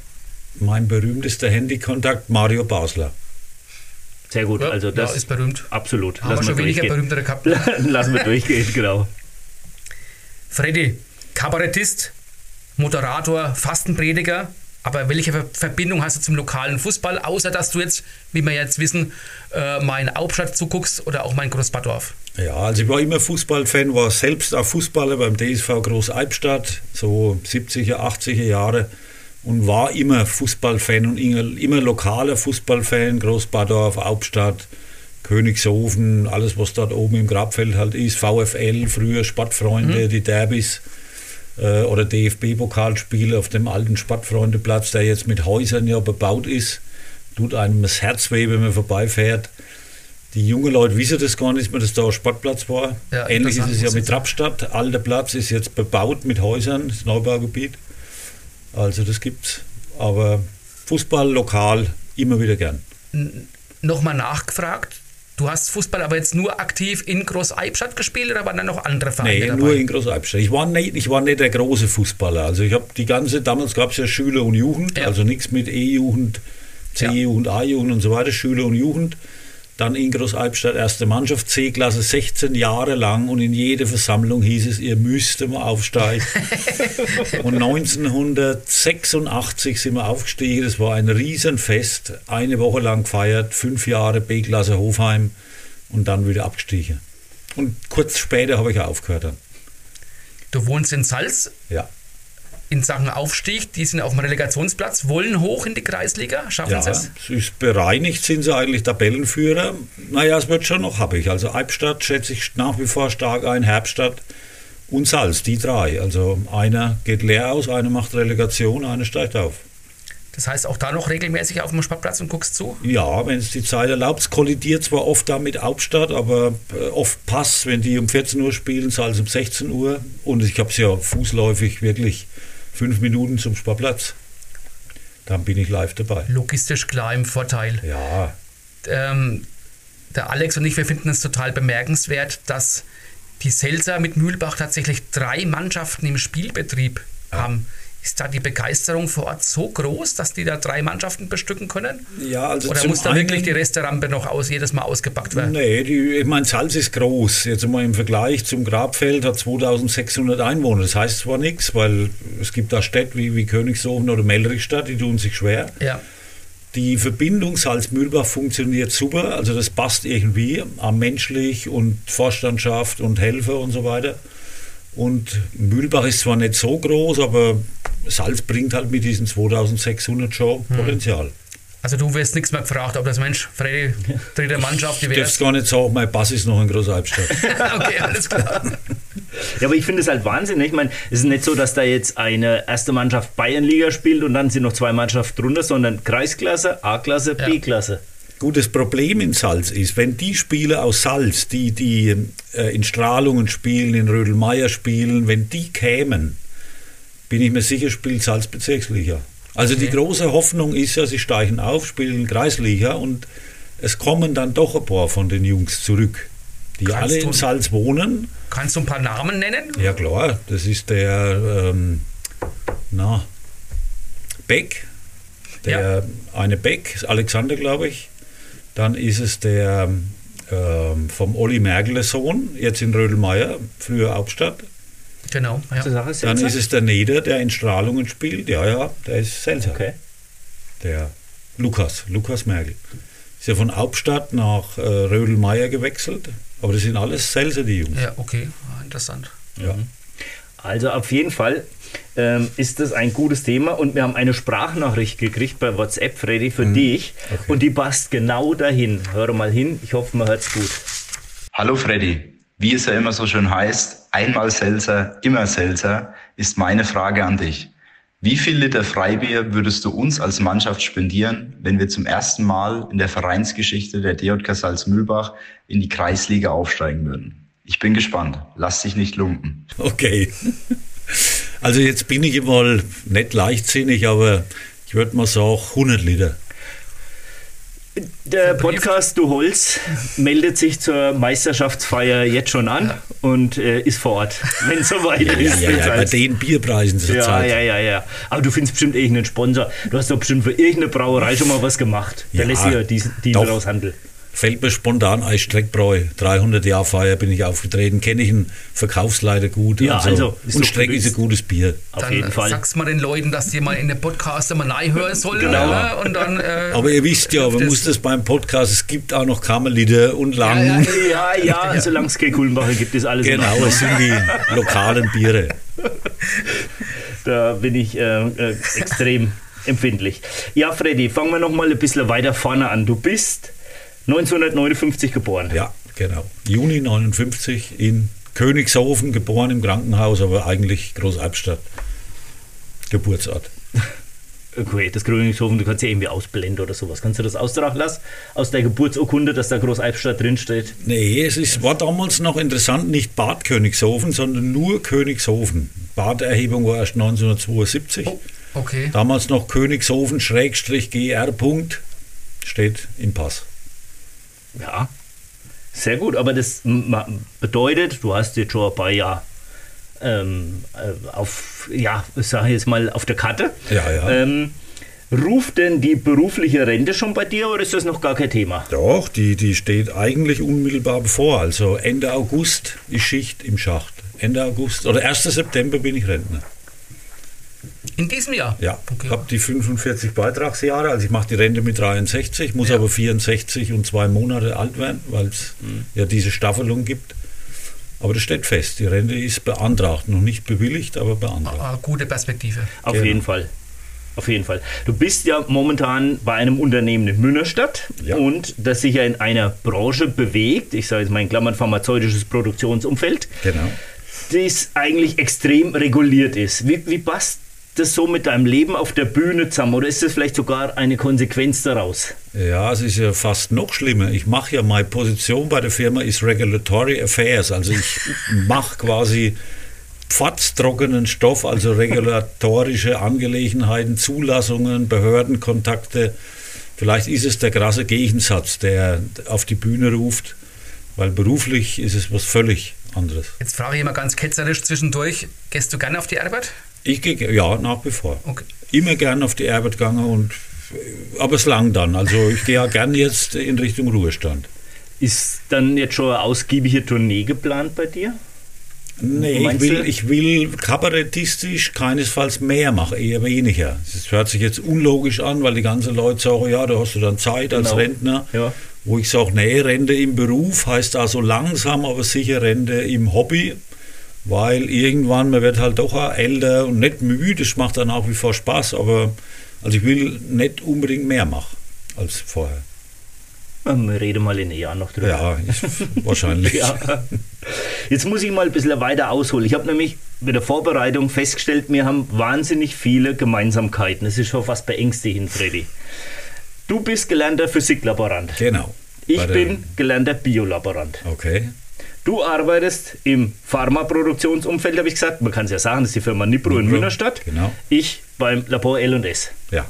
Mein berühmtester Handykontakt, Mario Basler. Sehr gut, ja, also das ja, ist berühmt. Absolut. Haben Lassen wir schon weniger berühmtere gehabt. Lassen wir durchgehen, genau. Freddy, Kabarettist, Moderator, Fastenprediger, aber welche Verbindung hast du zum lokalen Fußball, außer dass du jetzt, wie wir jetzt wissen, äh, mein Hauptstadt zuguckst oder auch mein Großbadorf? Ja, also ich war immer Fußballfan, war selbst auch Fußballer beim DSV Groß Albstadt, so 70er, 80er Jahre und war immer Fußballfan und immer lokaler Fußballfan, Großbadorf, Hauptstadt, Königshofen, alles was dort oben im Grabfeld halt ist, VfL, früher Sportfreunde, mhm. die Derbys äh, oder DFB-Pokalspiele auf dem alten Sportfreundeplatz, der jetzt mit Häusern ja bebaut ist. Tut einem das Herz weh, wenn man vorbeifährt. Die jungen Leute wissen das gar nicht mehr, dass da ein Sportplatz war. Ja, Ähnlich ist es ja mit Trappstadt. Alter Platz ist jetzt bebaut mit Häusern, das Neubaugebiet. Also das gibt's. Aber Fußball lokal immer wieder gern. Nochmal nachgefragt, Du hast Fußball aber jetzt nur aktiv in Groß-Eibstadt gespielt oder waren da noch andere Vereine nee, dabei? nur in Groß-Eibstadt. Ich war, nicht, ich war nicht der große Fußballer. Also ich habe die ganze, damals gab es ja Schüler und Jugend, ja. also nichts mit E-Jugend, C-Jugend, ja. A-Jugend und so weiter, Schüler und Jugend. Dann in Groß-Albstadt erste Mannschaft, C-Klasse 16 Jahre lang und in jeder Versammlung hieß es, ihr müsst mal aufsteigen. und 1986 sind wir aufgestiegen, das war ein Riesenfest, eine Woche lang gefeiert, fünf Jahre B-Klasse Hofheim und dann wieder abgestiegen. Und kurz später habe ich aufgehört dann. Du wohnst in Salz? Ja in Sachen Aufstieg, die sind auf dem Relegationsplatz, wollen hoch in die Kreisliga, schaffen ja, sie es? es ist bereinigt, sind sie eigentlich Tabellenführer. Naja, es wird schon noch happig. Also Albstadt schätze ich nach wie vor stark ein, Herbstadt und Salz, die drei. Also einer geht leer aus, einer macht Relegation, einer steigt auf. Das heißt, auch da noch regelmäßig auf dem Sportplatz und guckst zu? Ja, wenn es die Zeit erlaubt. Es kollidiert zwar oft da mit Hauptstadt, aber äh, oft passt, wenn die um 14 Uhr spielen, Salz um 16 Uhr. Und ich habe es ja fußläufig wirklich fünf Minuten zum Sportplatz. Dann bin ich live dabei. Logistisch klar im Vorteil. Ja. Ähm, der Alex und ich, wir finden es total bemerkenswert, dass die Selser mit Mühlbach tatsächlich drei Mannschaften im Spielbetrieb ja. haben. Ist da die Begeisterung vor Ort so groß, dass die da drei Mannschaften bestücken können? Ja, also Oder muss da wirklich die Resterampe noch aus, jedes Mal ausgepackt werden? Nee, die, ich meine, Salz ist groß. Jetzt mal im Vergleich zum Grabfeld hat 2600 Einwohner. Das heißt zwar nichts, weil es gibt da Städte wie, wie Königshofen oder Melrichstadt, die tun sich schwer. Ja. Die Verbindung Salz-Mühlbach funktioniert super, also das passt irgendwie, am menschlich und Vorstandschaft und Helfer und so weiter. Und Mühlbach ist zwar nicht so groß, aber Salz bringt halt mit diesen 2600 schon hm. Potenzial. Also du wirst nichts mehr gefragt, ob das Mensch, Freddy, dritte Mannschaft, die wäre. Ich gar nicht sagen, mein Pass ist noch in Großalbstadt. okay, alles klar. Ja, aber ich finde es halt Wahnsinn. Ich meine, es ist nicht so, dass da jetzt eine erste Mannschaft Bayernliga spielt und dann sind noch zwei Mannschaften drunter, sondern Kreisklasse, A-Klasse, ja. B-Klasse. Gut, das Problem in Salz ist, wenn die Spieler aus Salz, die, die äh, in Strahlungen spielen, in Rödelmeier spielen, wenn die kämen, bin ich mir sicher, spielt Salz Bezirksliga. Also okay. die große Hoffnung ist ja, sie steigen auf, spielen Kreisliga und es kommen dann doch ein paar von den Jungs zurück, die kannst alle in Salz wohnen. Kannst du ein paar Namen nennen? Ja klar, das ist der ähm, na, Beck, der ja. eine Beck, Alexander glaube ich. Dann ist es der ähm, vom Olli Mergele Sohn, jetzt in Rödelmeier, früher Hauptstadt. Genau, ja. Dann ist es der Neder, der in Strahlungen spielt. Ja, ja, der ist Selter. Okay. Der Lukas, Lukas Mergel. Ist ja von Hauptstadt nach äh, Rödelmeier gewechselt. Aber das sind alles Selter, die Jungs. Ja, okay, interessant. Ja. Also auf jeden Fall ähm, ist das ein gutes Thema und wir haben eine Sprachnachricht gekriegt bei WhatsApp, Freddy, für mhm. dich okay. und die passt genau dahin. Hör mal hin, ich hoffe, man hört es gut. Hallo Freddy, wie es ja immer so schön heißt, einmal Seltzer, immer Seltzer, ist meine Frage an dich. Wie viel Liter Freibier würdest du uns als Mannschaft spendieren, wenn wir zum ersten Mal in der Vereinsgeschichte der DJK Salzmühlbach in die Kreisliga aufsteigen würden? Ich bin gespannt. Lass dich nicht lumpen. Okay. Also jetzt bin ich mal nicht leichtsinnig, aber ich würde mal sagen 100 Liter. Der Podcast Du Holz meldet sich zur Meisterschaftsfeier jetzt schon an ja. und äh, ist vor Ort, wenn es soweit ja, ist. Ja, ja, bei den Bierpreisen zur ja. Ja, ja, ja. Aber du findest bestimmt irgendeinen Sponsor. Du hast doch bestimmt für irgendeine Brauerei schon mal was gemacht. Der lässt sich ja diesen Deal raushandeln fällt mir spontan ein Streckbräu. 300 Jahre Feier bin ich aufgetreten, kenne ich einen Verkaufsleiter gut. Ja, also, also und Streck ist ein gutes Bier. Auf dann jeden Fall. Sagst mal den Leuten, dass die mal in den Podcast mal hören sollen. Genau. Und dann, äh, Aber ihr wisst ja, man muss das beim Podcast, es gibt auch noch Kammerlieder und Lang. Ja, ja, ja, ja. solange es kein Kulmbacher gibt, ist alles Genau, es sind die lokalen Biere. Da bin ich äh, äh, extrem empfindlich. Ja, Freddy, fangen wir noch mal ein bisschen weiter vorne an. Du bist 1959 geboren. Ja, genau. Juni 59 in Königshofen, geboren im Krankenhaus, aber eigentlich Großalbstadt. Geburtsort. Okay, das Königshofen, du kannst ja irgendwie ausblenden oder sowas. Kannst du das austragen lassen aus der Geburtsurkunde, dass da Großalbstadt drinsteht? Nee, es ist, war damals noch interessant, nicht Bad Königshofen, sondern nur Königshofen. Baderhebung war erst 1972. Oh, okay. Damals noch Königshofen-GR. steht im Pass. Ja, sehr gut. Aber das bedeutet, du hast jetzt schon ein paar Jahre ähm, äh, auf, ja, ich sage jetzt mal, auf der Karte. Ja, ja. Ähm, ruft denn die berufliche Rente schon bei dir oder ist das noch gar kein Thema? Doch, die, die steht eigentlich unmittelbar bevor. Also Ende August ist Schicht im Schacht. Ende August oder 1. September bin ich Rentner. In diesem Jahr? Ja, okay. ich habe die 45 Beitragsjahre, also ich mache die Rente mit 63, muss ja. aber 64 und zwei Monate alt werden, weil es mhm. ja diese Staffelung gibt. Aber das steht fest, die Rente ist beantragt, noch nicht bewilligt, aber beantragt. Ah, ah, gute Perspektive. Auf genau. jeden Fall. Auf jeden Fall. Du bist ja momentan bei einem Unternehmen in Münnerstadt ja. und das sich ja in einer Branche bewegt, ich sage jetzt mal in Klammern pharmazeutisches Produktionsumfeld, genau. das eigentlich extrem reguliert ist. Wie, wie passt das so mit deinem Leben auf der Bühne zusammen oder ist das vielleicht sogar eine Konsequenz daraus? Ja, es ist ja fast noch schlimmer. Ich mache ja, meine Position bei der Firma ist Regulatory Affairs. Also ich mache quasi pfatztrockenen Stoff, also regulatorische Angelegenheiten, Zulassungen, Behördenkontakte. Vielleicht ist es der krasse Gegensatz, der auf die Bühne ruft, weil beruflich ist es was völlig anderes. Jetzt frage ich mal ganz ketzerisch zwischendurch, gehst du gerne auf die Arbeit? Ich gehe, ja, nach wie vor. Okay. Immer gern auf die Arbeit gegangen und aber es lang dann. Also ich gehe ja gern jetzt in Richtung Ruhestand. Ist dann jetzt schon eine ausgiebige Tournee geplant bei dir? Nee, ich will, ich will kabarettistisch keinesfalls mehr machen, eher weniger. Das hört sich jetzt unlogisch an, weil die ganzen Leute sagen, ja, da hast du dann Zeit als genau. Rentner. Ja. Wo ich sage, nee, Rente im Beruf heißt also langsam, aber sicher Rente im Hobby weil irgendwann, man wird halt doch auch älter und nicht müde, es macht dann auch wie vor Spaß, aber also ich will nicht unbedingt mehr machen als vorher. Wir reden mal in einem Jahr noch drüber. Ja, ich, wahrscheinlich. ja. Jetzt muss ich mal ein bisschen weiter ausholen. Ich habe nämlich mit der Vorbereitung festgestellt, wir haben wahnsinnig viele Gemeinsamkeiten. Das ist schon fast beängstigend, Freddy. Du bist gelernter Physiklaborant. Genau. Ich bin gelernter Biolaborant. Okay. Du arbeitest im Pharmaproduktionsumfeld, habe ich gesagt. Man kann es ja sagen, das ist die Firma Nipro, Nipro in Münnerstadt. Genau. Ich beim Labor L&S. Ja.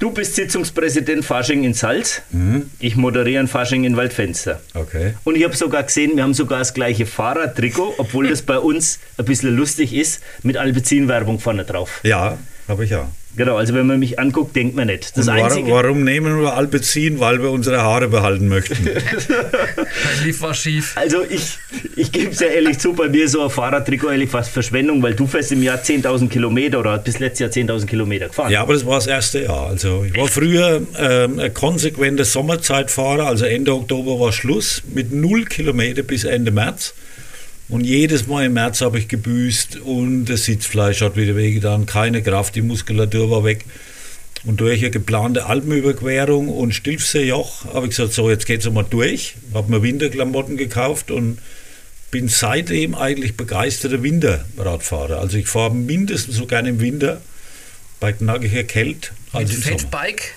Du bist Sitzungspräsident Fasching in Salz. Mhm. Ich moderiere ein Fasching in Waldfenster. Okay. Und ich habe sogar gesehen, wir haben sogar das gleiche Fahrradtrikot, obwohl das bei uns ein bisschen lustig ist, mit Alpezin-Werbung vorne drauf. Ja, habe ich ja. Genau, also wenn man mich anguckt, denkt man nicht. Das warum, warum, nehmen wir Alpezin? Weil wir unsere Haare behalten möchten. Dein Lief war schief. Also ich, ich gebe es ja ehrlich zu, bei mir so ein Fahrradtrikot ehrlich fast Verschwendung, weil du fährst im Jahr 10.000 Kilometer oder bis letztes Jahr 10.000 Kilometer gefahren. Ja, aber das war das erste Jahr. Also ich war früher ähm, ein konsequenter Sommerzeitfahrer, also Ende Oktober war Schluss mit 0 Kilometer bis Ende März. Und jedes Mal im März habe ich gebüßt und das Sitzfleisch hat wieder wehgetan, keine Kraft, die Muskulatur war weg. Und durch eine geplante Alpenüberquerung und Stilfseejoch habe ich gesagt, so jetzt geht es mal durch. Habe mir Winterklamotten gekauft und bin seitdem eigentlich begeisterter Winterradfahrer. Also ich fahre mindestens so gerne im Winter bei knackiger Kälte als Mit im Fatbike?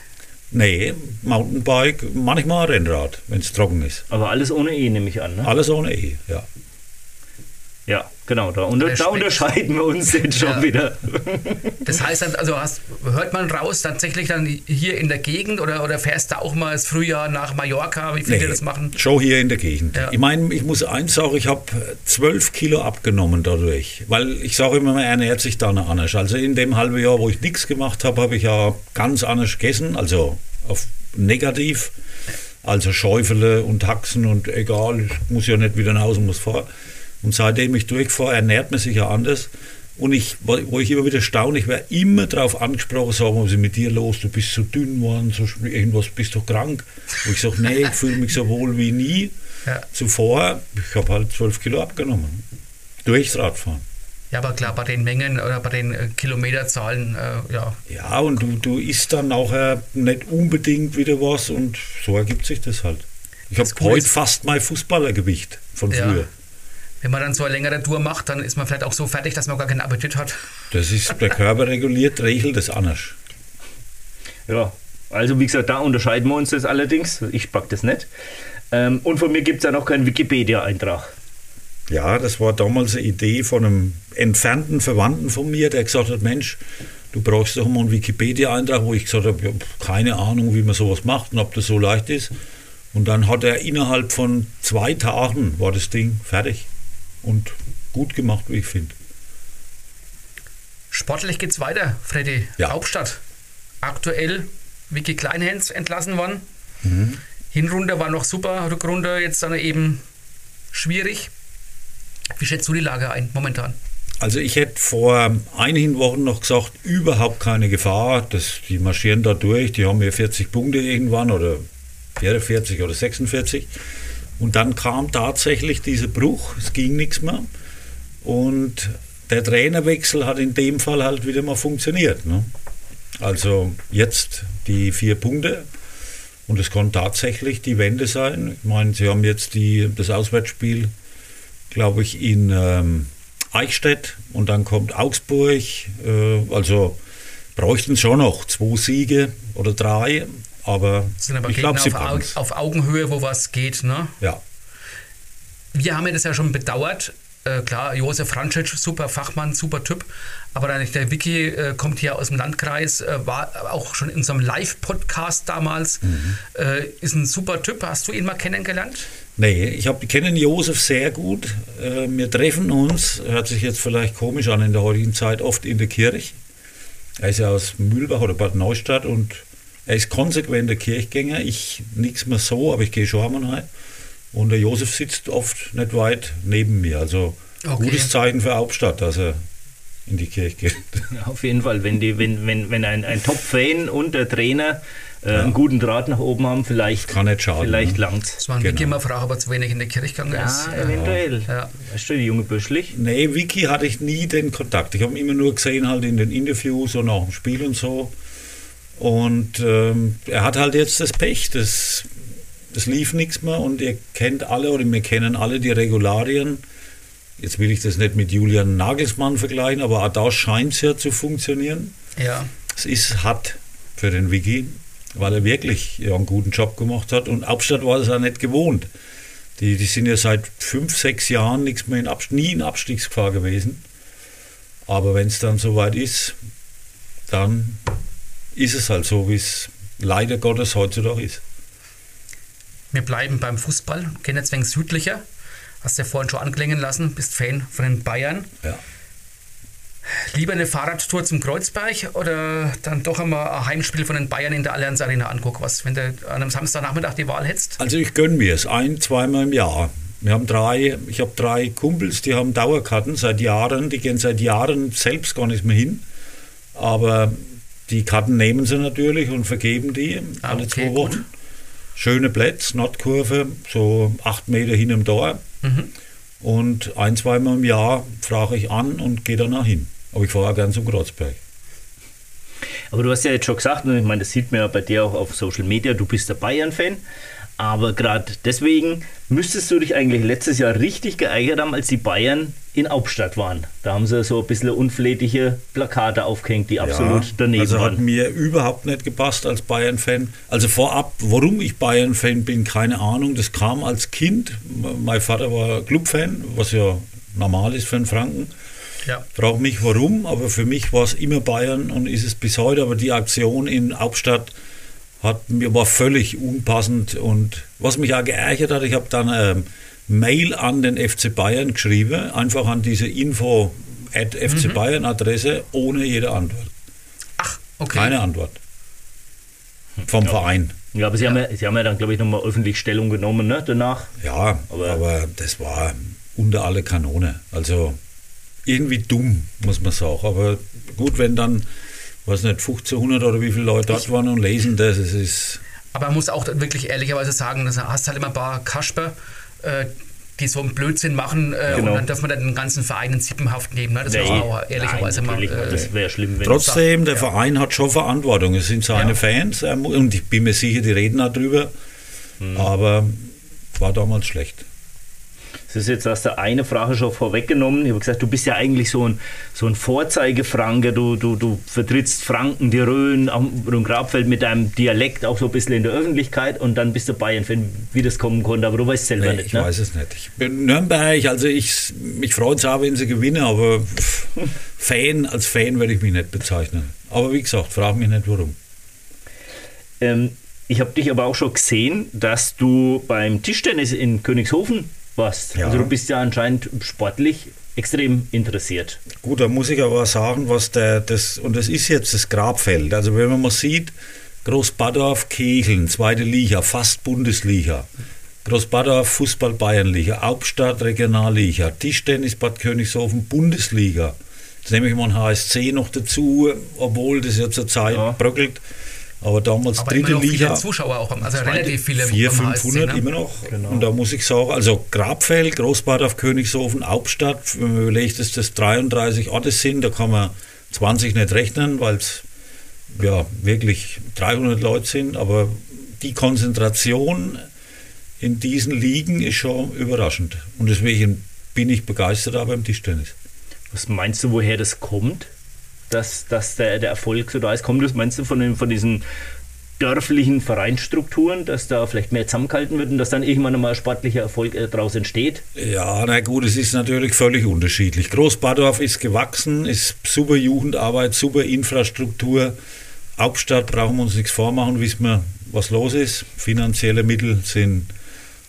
Nee, Mountainbike, manchmal Rennrad, wenn es trocken ist. Aber alles ohne E, nehme ich an, ne? Alles ohne E, ja. Ja, genau, da, unter, da unterscheiden wir uns jetzt schon ja. wieder. Das heißt, also hast, hört man raus tatsächlich dann hier in der Gegend oder, oder fährst du auch mal das Frühjahr nach Mallorca, wie viele nee, das machen? Schon hier in der Gegend. Ja. Ich meine, ich muss eins sagen, ich habe zwölf Kilo abgenommen dadurch, weil ich sage immer, man ernährt sich da anders. Also in dem halben Jahr, wo ich nichts gemacht habe, habe ich ja ganz anders gegessen, also auf negativ. Also Schäufele und Haxen und egal, ich muss ja nicht wieder nach Hause, muss fahren. Und seitdem ich durchfahre, ernährt man sich ja anders. Und ich, wo ich immer wieder staune, ich werde immer darauf angesprochen, sagen, was ist mit dir los? Du bist so dünn geworden, so, irgendwas bist du krank. Wo ich sage, nee, ich fühle mich so wohl wie nie ja. zuvor. Ich habe halt zwölf Kilo abgenommen. Durchs Radfahren. Ja, aber klar, bei den Mengen oder bei den äh, Kilometerzahlen, äh, ja. Ja, und du, du isst dann nachher nicht unbedingt wieder was und so ergibt sich das halt. Ich habe heute fast mein Fußballergewicht von ja. früher. Wenn man dann so eine längere Tour macht, dann ist man vielleicht auch so fertig, dass man gar keinen Appetit hat. Das ist, der Körper reguliert, regelt das anders. Ja, also wie gesagt, da unterscheiden wir uns das allerdings. Ich pack das nicht. Ähm, und von mir gibt es ja noch keinen Wikipedia-Eintrag. Ja, das war damals eine Idee von einem entfernten Verwandten von mir, der gesagt hat, Mensch, du brauchst doch mal einen Wikipedia-Eintrag, wo ich gesagt habe, ja, keine Ahnung, wie man sowas macht und ob das so leicht ist. Und dann hat er innerhalb von zwei Tagen war das Ding fertig und gut gemacht, wie ich finde. Sportlich geht es weiter, Freddy. Ja. Hauptstadt. Aktuell Vicky Kleinhens entlassen worden. Mhm. Hinrunde war noch super, Rückrunde jetzt dann eben schwierig. Wie schätzt du die Lage ein momentan? Also ich hätte vor einigen Wochen noch gesagt, überhaupt keine Gefahr. Das, die marschieren da durch, die haben ja 40 Punkte irgendwann oder 44 oder 46. Und dann kam tatsächlich dieser Bruch, es ging nichts mehr. Und der Trainerwechsel hat in dem Fall halt wieder mal funktioniert. Ne? Also jetzt die vier Punkte. Und es kann tatsächlich die Wende sein. Ich meine, sie haben jetzt die, das Auswärtsspiel, glaube ich, in ähm, Eichstätt und dann kommt Augsburg. Äh, also bräuchten schon noch zwei Siege oder drei. Aber, sind aber ich glaube, sie auf, auf Augenhöhe, wo was geht. Ne? Ja. Wir haben ja das ja schon bedauert. Äh, klar, Josef Francic, super Fachmann, super Typ. Aber dann, der Wiki äh, kommt hier aus dem Landkreis, äh, war auch schon in unserem Live-Podcast damals. Mhm. Äh, ist ein super Typ. Hast du ihn mal kennengelernt? Nee, ich hab, kenne Josef sehr gut. Äh, wir treffen uns, hört sich jetzt vielleicht komisch an in der heutigen Zeit, oft in der Kirche. Er ist ja aus Mühlbach oder Bad Neustadt und er ist konsequenter Kirchgänger. Ich nichts mehr so, aber ich gehe schon einmal Und der Josef sitzt oft nicht weit neben mir. Also okay. gutes Zeichen für Hauptstadt, dass er in die Kirche geht. Ja, auf jeden Fall, wenn, die, wenn, wenn, wenn ein, ein Top-Fan und der Trainer äh, ja. einen guten Draht nach oben haben, vielleicht, Kann nicht schaden, vielleicht ne? langt Das war ein genau. Vicky immer Frage, aber zu wenig in die Kirche gegangen ja, ist. Eventuell. Ja. Weißt du, die junge Böschlich? Nee, Vicky hatte ich nie den Kontakt. Ich habe ihn immer nur gesehen halt in den Interviews und auch im Spiel und so. Und ähm, er hat halt jetzt das Pech, das, das lief nichts mehr und ihr kennt alle oder wir kennen alle die Regularien. Jetzt will ich das nicht mit Julian Nagelsmann vergleichen, aber auch da scheint es ja zu funktionieren. Ja. Es ist hart für den Wiki, weil er wirklich ja, einen guten Job gemacht hat und Abstadt war es auch nicht gewohnt. Die, die sind ja seit fünf, sechs Jahren nichts mehr in Abst nie in Abstiegsgefahr gewesen. Aber wenn es dann soweit ist, dann ist es halt so, wie es leider Gottes heutzutage ist. Wir bleiben beim Fußball, gehen jetzt wenig südlicher. Hast du ja vorhin schon anklingen lassen, bist Fan von den Bayern. Ja. Lieber eine Fahrradtour zum Kreuzberg oder dann doch einmal ein Heimspiel von den Bayern in der Allianz Arena angucken, was, wenn du an einem Samstagnachmittag die Wahl hättest? Also ich gönne mir es, ein, zweimal im Jahr. Wir haben drei, ich habe drei Kumpels, die haben Dauerkarten seit Jahren, die gehen seit Jahren selbst gar nicht mehr hin. Aber die Karten nehmen sie natürlich und vergeben die ah, alle okay, zwei Wochen. Gut. Schöne Plätze, Nordkurve, so acht Meter hinterm Tor. Mhm. Und ein, zweimal im Jahr frage ich an und gehe danach hin. Aber ich fahre auch gern zum Kreuzberg. Aber du hast ja jetzt schon gesagt, und ich meine, das sieht man ja bei dir auch auf Social Media, du bist der Bayern-Fan. Aber gerade deswegen müsstest du dich eigentlich letztes Jahr richtig geärgert haben, als die Bayern in Hauptstadt waren. Da haben sie so ein bisschen unflätige Plakate aufgehängt, die absolut ja, daneben also waren. Also hat mir überhaupt nicht gepasst als Bayern-Fan. Also vorab, warum ich Bayern-Fan bin, keine Ahnung. Das kam als Kind. Mein Vater war Clubfan, was ja normal ist für einen Franken. Ja. Frag mich warum, aber für mich war es immer Bayern und ist es bis heute. Aber die Aktion in Hauptstadt hat mir war völlig unpassend und was mich auch geärgert hat, ich habe dann eine Mail an den FC Bayern geschrieben, einfach an diese Info at FC mhm. Bayern Adresse ohne jede Antwort. Ach, okay. Keine Antwort. Vom ja. Verein. Ja, aber Sie. Haben, ja, Sie haben ja dann, glaube ich, nochmal öffentlich Stellung genommen ne, danach. Ja, aber, aber das war unter alle Kanone. Also irgendwie dumm, muss man sagen. Aber gut, wenn dann weiß nicht, 1500 oder wie viele Leute dort waren und lesen das. Es ist aber man muss auch wirklich ehrlicherweise sagen, du hast halt immer ein paar Kasper, äh, die so einen Blödsinn machen äh, genau. und dann darf man dann den ganzen Verein in Sippenhaft nehmen. Ne? Das nee, auch ehrlicherweise nein, mal. Äh, das wäre schlimm, wenn Trotzdem, der ja. Verein hat schon Verantwortung. Es sind seine ja. Fans und ich bin mir sicher, die reden auch drüber. Hm. Aber war damals schlecht. Das ist jetzt hast du eine Frage schon vorweggenommen. Ich habe gesagt, du bist ja eigentlich so ein, so ein Vorzeigefranke. Du, du, du vertrittst Franken, die Rhön, und Grabfeld mit deinem Dialekt auch so ein bisschen in der Öffentlichkeit und dann bist du Bayern-Fan, wie das kommen konnte. Aber du weißt selber nee, nicht. Ich ne? weiß es nicht. Ich bin Nürnberg, also ich, mich freut es auch, wenn sie gewinnen, aber Fan, als Fan werde ich mich nicht bezeichnen. Aber wie gesagt, frag mich nicht warum. Ähm, ich habe dich aber auch schon gesehen, dass du beim Tischtennis in Königshofen warst. Ja. Also du bist ja anscheinend sportlich extrem interessiert. Gut, da muss ich aber sagen, was der, das, und das ist jetzt das Grabfeld. Also wenn man mal sieht, Großbadorf, Kecheln, zweite Liga, fast Bundesliga. Großbadorf, Fußball Bayernliga, Hauptstadt Regionalliga, Tischtennis Bad Königshofen, Bundesliga. Jetzt nehme ich mal ein HSC noch dazu, obwohl das ja zurzeit ja. bröckelt. Aber damals Aber dritte immer noch Liga. Viele Zuschauer auch, also relativ viele. 400, 500 ne? immer noch. Genau. Und da muss ich sagen, also Grabfeld, Großbad auf Königshofen, Hauptstadt, wenn man überlegt, dass das 33 Orte sind, da kann man 20 nicht rechnen, weil es ja wirklich 300 Leute sind. Aber die Konzentration in diesen Ligen ist schon überraschend. Und deswegen bin ich begeistert auch beim Tischtennis. Was meinst du, woher das kommt? Dass, dass der, der Erfolg so da ist? Kommt das, meinst du, von, den, von diesen dörflichen Vereinsstrukturen, dass da vielleicht mehr zusammengehalten wird und dass dann irgendwann einmal sportlicher Erfolg äh, daraus entsteht? Ja, na gut, es ist natürlich völlig unterschiedlich. Großbadorf ist gewachsen, ist super Jugendarbeit, super Infrastruktur. Hauptstadt brauchen wir uns nichts vormachen, wissen wir, was los ist. Finanzielle Mittel sind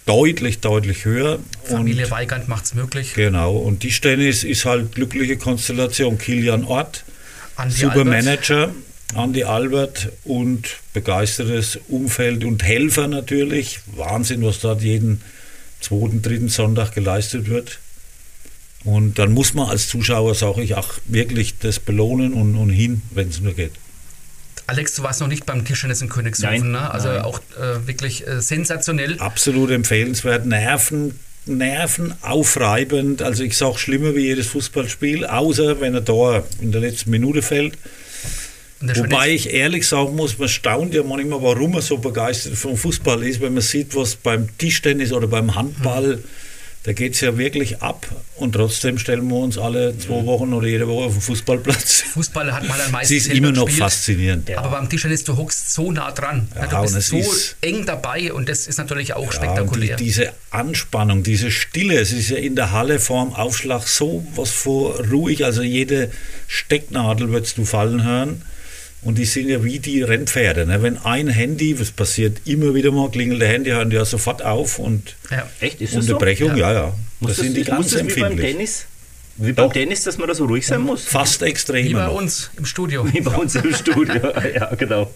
deutlich, deutlich höher. Familie und, Weigand macht es möglich. Genau, und die Stennis ist halt glückliche Konstellation. Kilian Ort, Andi super Albert. Manager, Andi Albert und begeistertes Umfeld und Helfer natürlich. Wahnsinn, was dort jeden zweiten, dritten Sonntag geleistet wird. Und dann muss man als Zuschauer, sage ich, auch wirklich das belohnen und, und hin, wenn es nur geht. Alex, du warst noch nicht beim Tischtennis in Königshofen, ne? Also nein. auch äh, wirklich äh, sensationell. Absolut empfehlenswert. Nerven, nervenaufreibend. Also ich sage schlimmer wie jedes Fußballspiel, außer wenn er da in der letzten Minute fällt. Wobei ich ehrlich sagen muss, man staunt ja manchmal, warum man so begeistert vom Fußball ist, wenn man sieht, was beim Tischtennis oder beim Handball hm da geht es ja wirklich ab und trotzdem stellen wir uns alle zwei Wochen oder jede Woche auf den Fußballplatz. Fußball hat man am meisten Sie ist immer noch gespielt, faszinierend. Ja. Aber beim Tischtennis, du hockst so nah dran. Ja, du bist so eng dabei und das ist natürlich auch ja, spektakulär. Die, diese Anspannung, diese Stille, es ist ja in der Halle vorm Aufschlag so was vor ruhig, also jede Stecknadel würdest du fallen hören. Und die sind ja wie die Rennpferde. Ne? Wenn ein Handy, was passiert immer wieder mal, klingelt der Handy, hören die ja sofort auf und ja. Echt? Ist Unterbrechung, so? ja, ja. Muss das, sind die ganz empfindlich. Wie beim Tennis? Wie beim Doch. Tennis, dass man da so ruhig sein muss? Fast extrem. Wie bei uns im Studio. Wie bei uns im Studio, ja, genau.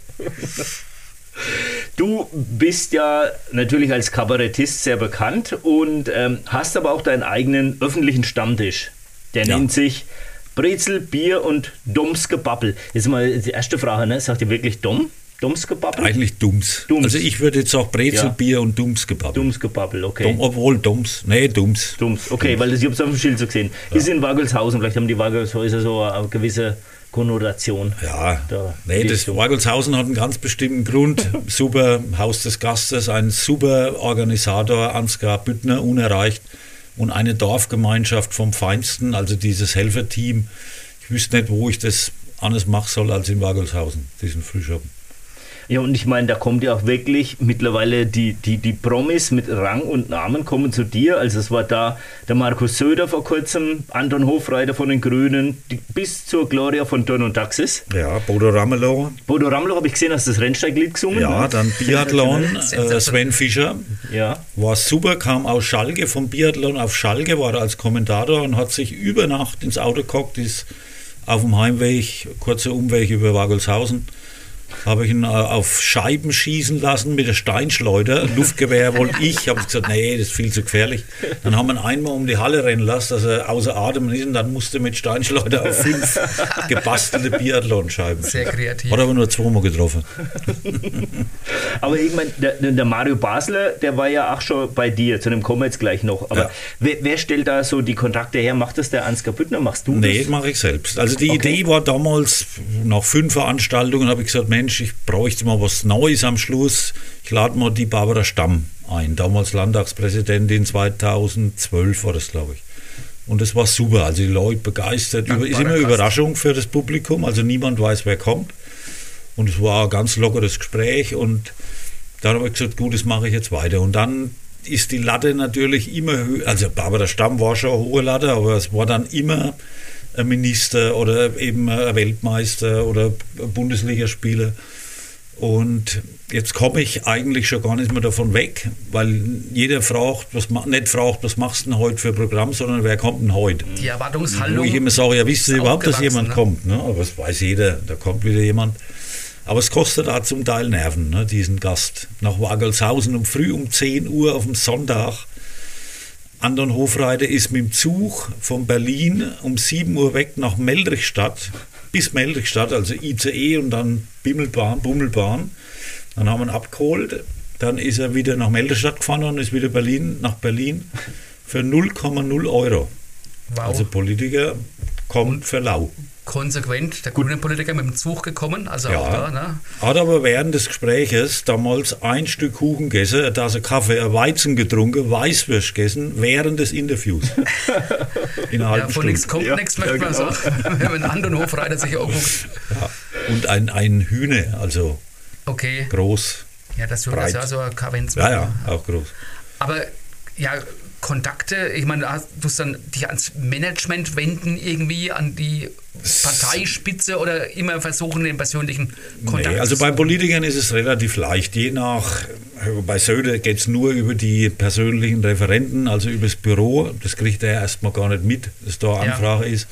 Du bist ja natürlich als Kabarettist sehr bekannt und ähm, hast aber auch deinen eigenen öffentlichen Stammtisch. Der ja. nennt sich Brezel, Bier und dummes Gebabbel. Jetzt mal die erste Frage, ne? Sagt ihr wirklich dumm? Dummsgebabbel? Eigentlich Dums. Dums. Also ich würde jetzt auch Brezelbier und Dummsgebabbel. Dummsgebabbel, okay. Dumm, obwohl Dums. Nee, Dums. Dums, okay, weil das, ich habe es auf dem Schild so gesehen. Ist in Wagelshausen, vielleicht haben die Wagelshäuser so eine gewisse Konnotation. Ja, Da, nee, das Richtung. Wagelshausen hat einen ganz bestimmten Grund. super Haus des Gastes, ein super Organisator, Ansgar Büttner, unerreicht. Und eine Dorfgemeinschaft vom Feinsten, also dieses Helferteam. Ich wüsste nicht, wo ich das anders machen soll als in Wagelshausen, diesen Frühschoppen. Ja, und ich meine, da kommt ja auch wirklich mittlerweile die, die, die Promis mit Rang und Namen kommen zu dir. Also es war da der Markus Söder vor kurzem, Anton Hofreiter von den Grünen, die, bis zur Gloria von Don und Taxis. Ja, Bodo Ramelow. Bodo Ramelow habe ich gesehen, hast das Rennsteiglied gesungen. Ja, ne? dann Biathlon, äh. Sven Fischer. Ja, War super, kam aus Schalke, vom Biathlon auf Schalke, war da als Kommentator und hat sich über Nacht ins Auto gehockt, ist auf dem Heimweg, kurzer Umweg über Wagelshausen, habe ich ihn äh, auf Scheiben schießen lassen mit der Steinschleuder. Luftgewehr wollte ich, habe gesagt, nee, das ist viel zu gefährlich. Dann haben wir ihn einmal um die Halle rennen lassen, dass er außer Atem ist und dann musste er mit Steinschleuder auf fünf gebastelte Biathlonscheiben. Sehr kreativ. Hat aber nur zweimal getroffen. aber ich meine, der, der Mario Basler, der war ja auch schon bei dir, zu dem kommen wir jetzt gleich noch. Aber Ja. wer, wer stellt da so die Kontakte her? Macht das der Ansgar Büttner? Machst du Nee, das? mache ich selbst. Also die Okay. Idee war damals, nach fünf Veranstaltungen habe ich gesagt, Mensch, ich bräuchte mal was Neues am Schluss. Ich lade mal die Barbara Stamm ein, damals Landtagspräsidentin 2012 war das, glaube ich. Und das war super, also die Leute begeistert. Über, ist immer. Überraschung für das Publikum, also niemand weiß, wer kommt. Und es war ein ganz lockeres Gespräch und dann habe ich gesagt, gut, das mache ich jetzt weiter. Und dann ist die Latte natürlich immer höher. Also Barbara Stamm war schon eine hohe Latte, aber es war dann immer Minister oder eben ein Weltmeister oder Bundesligaspieler. Und jetzt komme ich eigentlich schon gar nicht mehr davon weg, weil jeder fragt, was nicht fragt, was machst du denn heute für ein Programm, sondern wer kommt denn heute? Die Wo Erwartungshaltung. ich immer sage, ja, wisst ihr überhaupt, dass jemand ne? kommt? Ne? Aber das weiß jeder, da kommt wieder jemand. Aber es kostet auch zum Teil Nerven, ne, diesen Gast. Nach Wagelshausen um früh um 10 Uhr auf dem Sonntag. Anton Hofreiter ist mit dem Zug von Berlin um 7 Uhr weg nach Meldrichstadt, bis Meldrichstadt, also ICE und dann Bimmelbahn, Bummelbahn. Dann haben wir ihn abgeholt. Dann ist er wieder nach Meldrichstadt gefahren und ist wieder Berlin, nach Berlin für 0,0 Euro. Wow. Also Politiker kommt für lau. Konsequent der grünen Politiker mit dem Zug gekommen, also auch da, ne? Hat aber während des Gespräches damals ein Stück Kuchen gegessen, eine Tasse Kaffee, ein Weizen getrunken, Weißwürst gegessen, während des Interviews. In einer Ja, von nichts kommt Ja, nichts, möchte ja, man genau. sagen. Wenn man einen anderen Hofreiter sich anguckt. Ja. Und ein, ein Hühner, also Okay. groß. Ja, das Breit. ja so ein Kavenz. Ja, ja, auch groß. Aber ja, Kontakte, ich meine, hast du dann dich ans Management wenden irgendwie, an die Parteispitze oder immer versuchen, den persönlichen Kontakt Nee, also bei? Politikern ist es relativ leicht. Je nach, bei Söder geht es nur über die persönlichen Referenten, also über das Büro. Das kriegt er erstmal gar nicht mit, dass da eine Ja. Anfrage ist.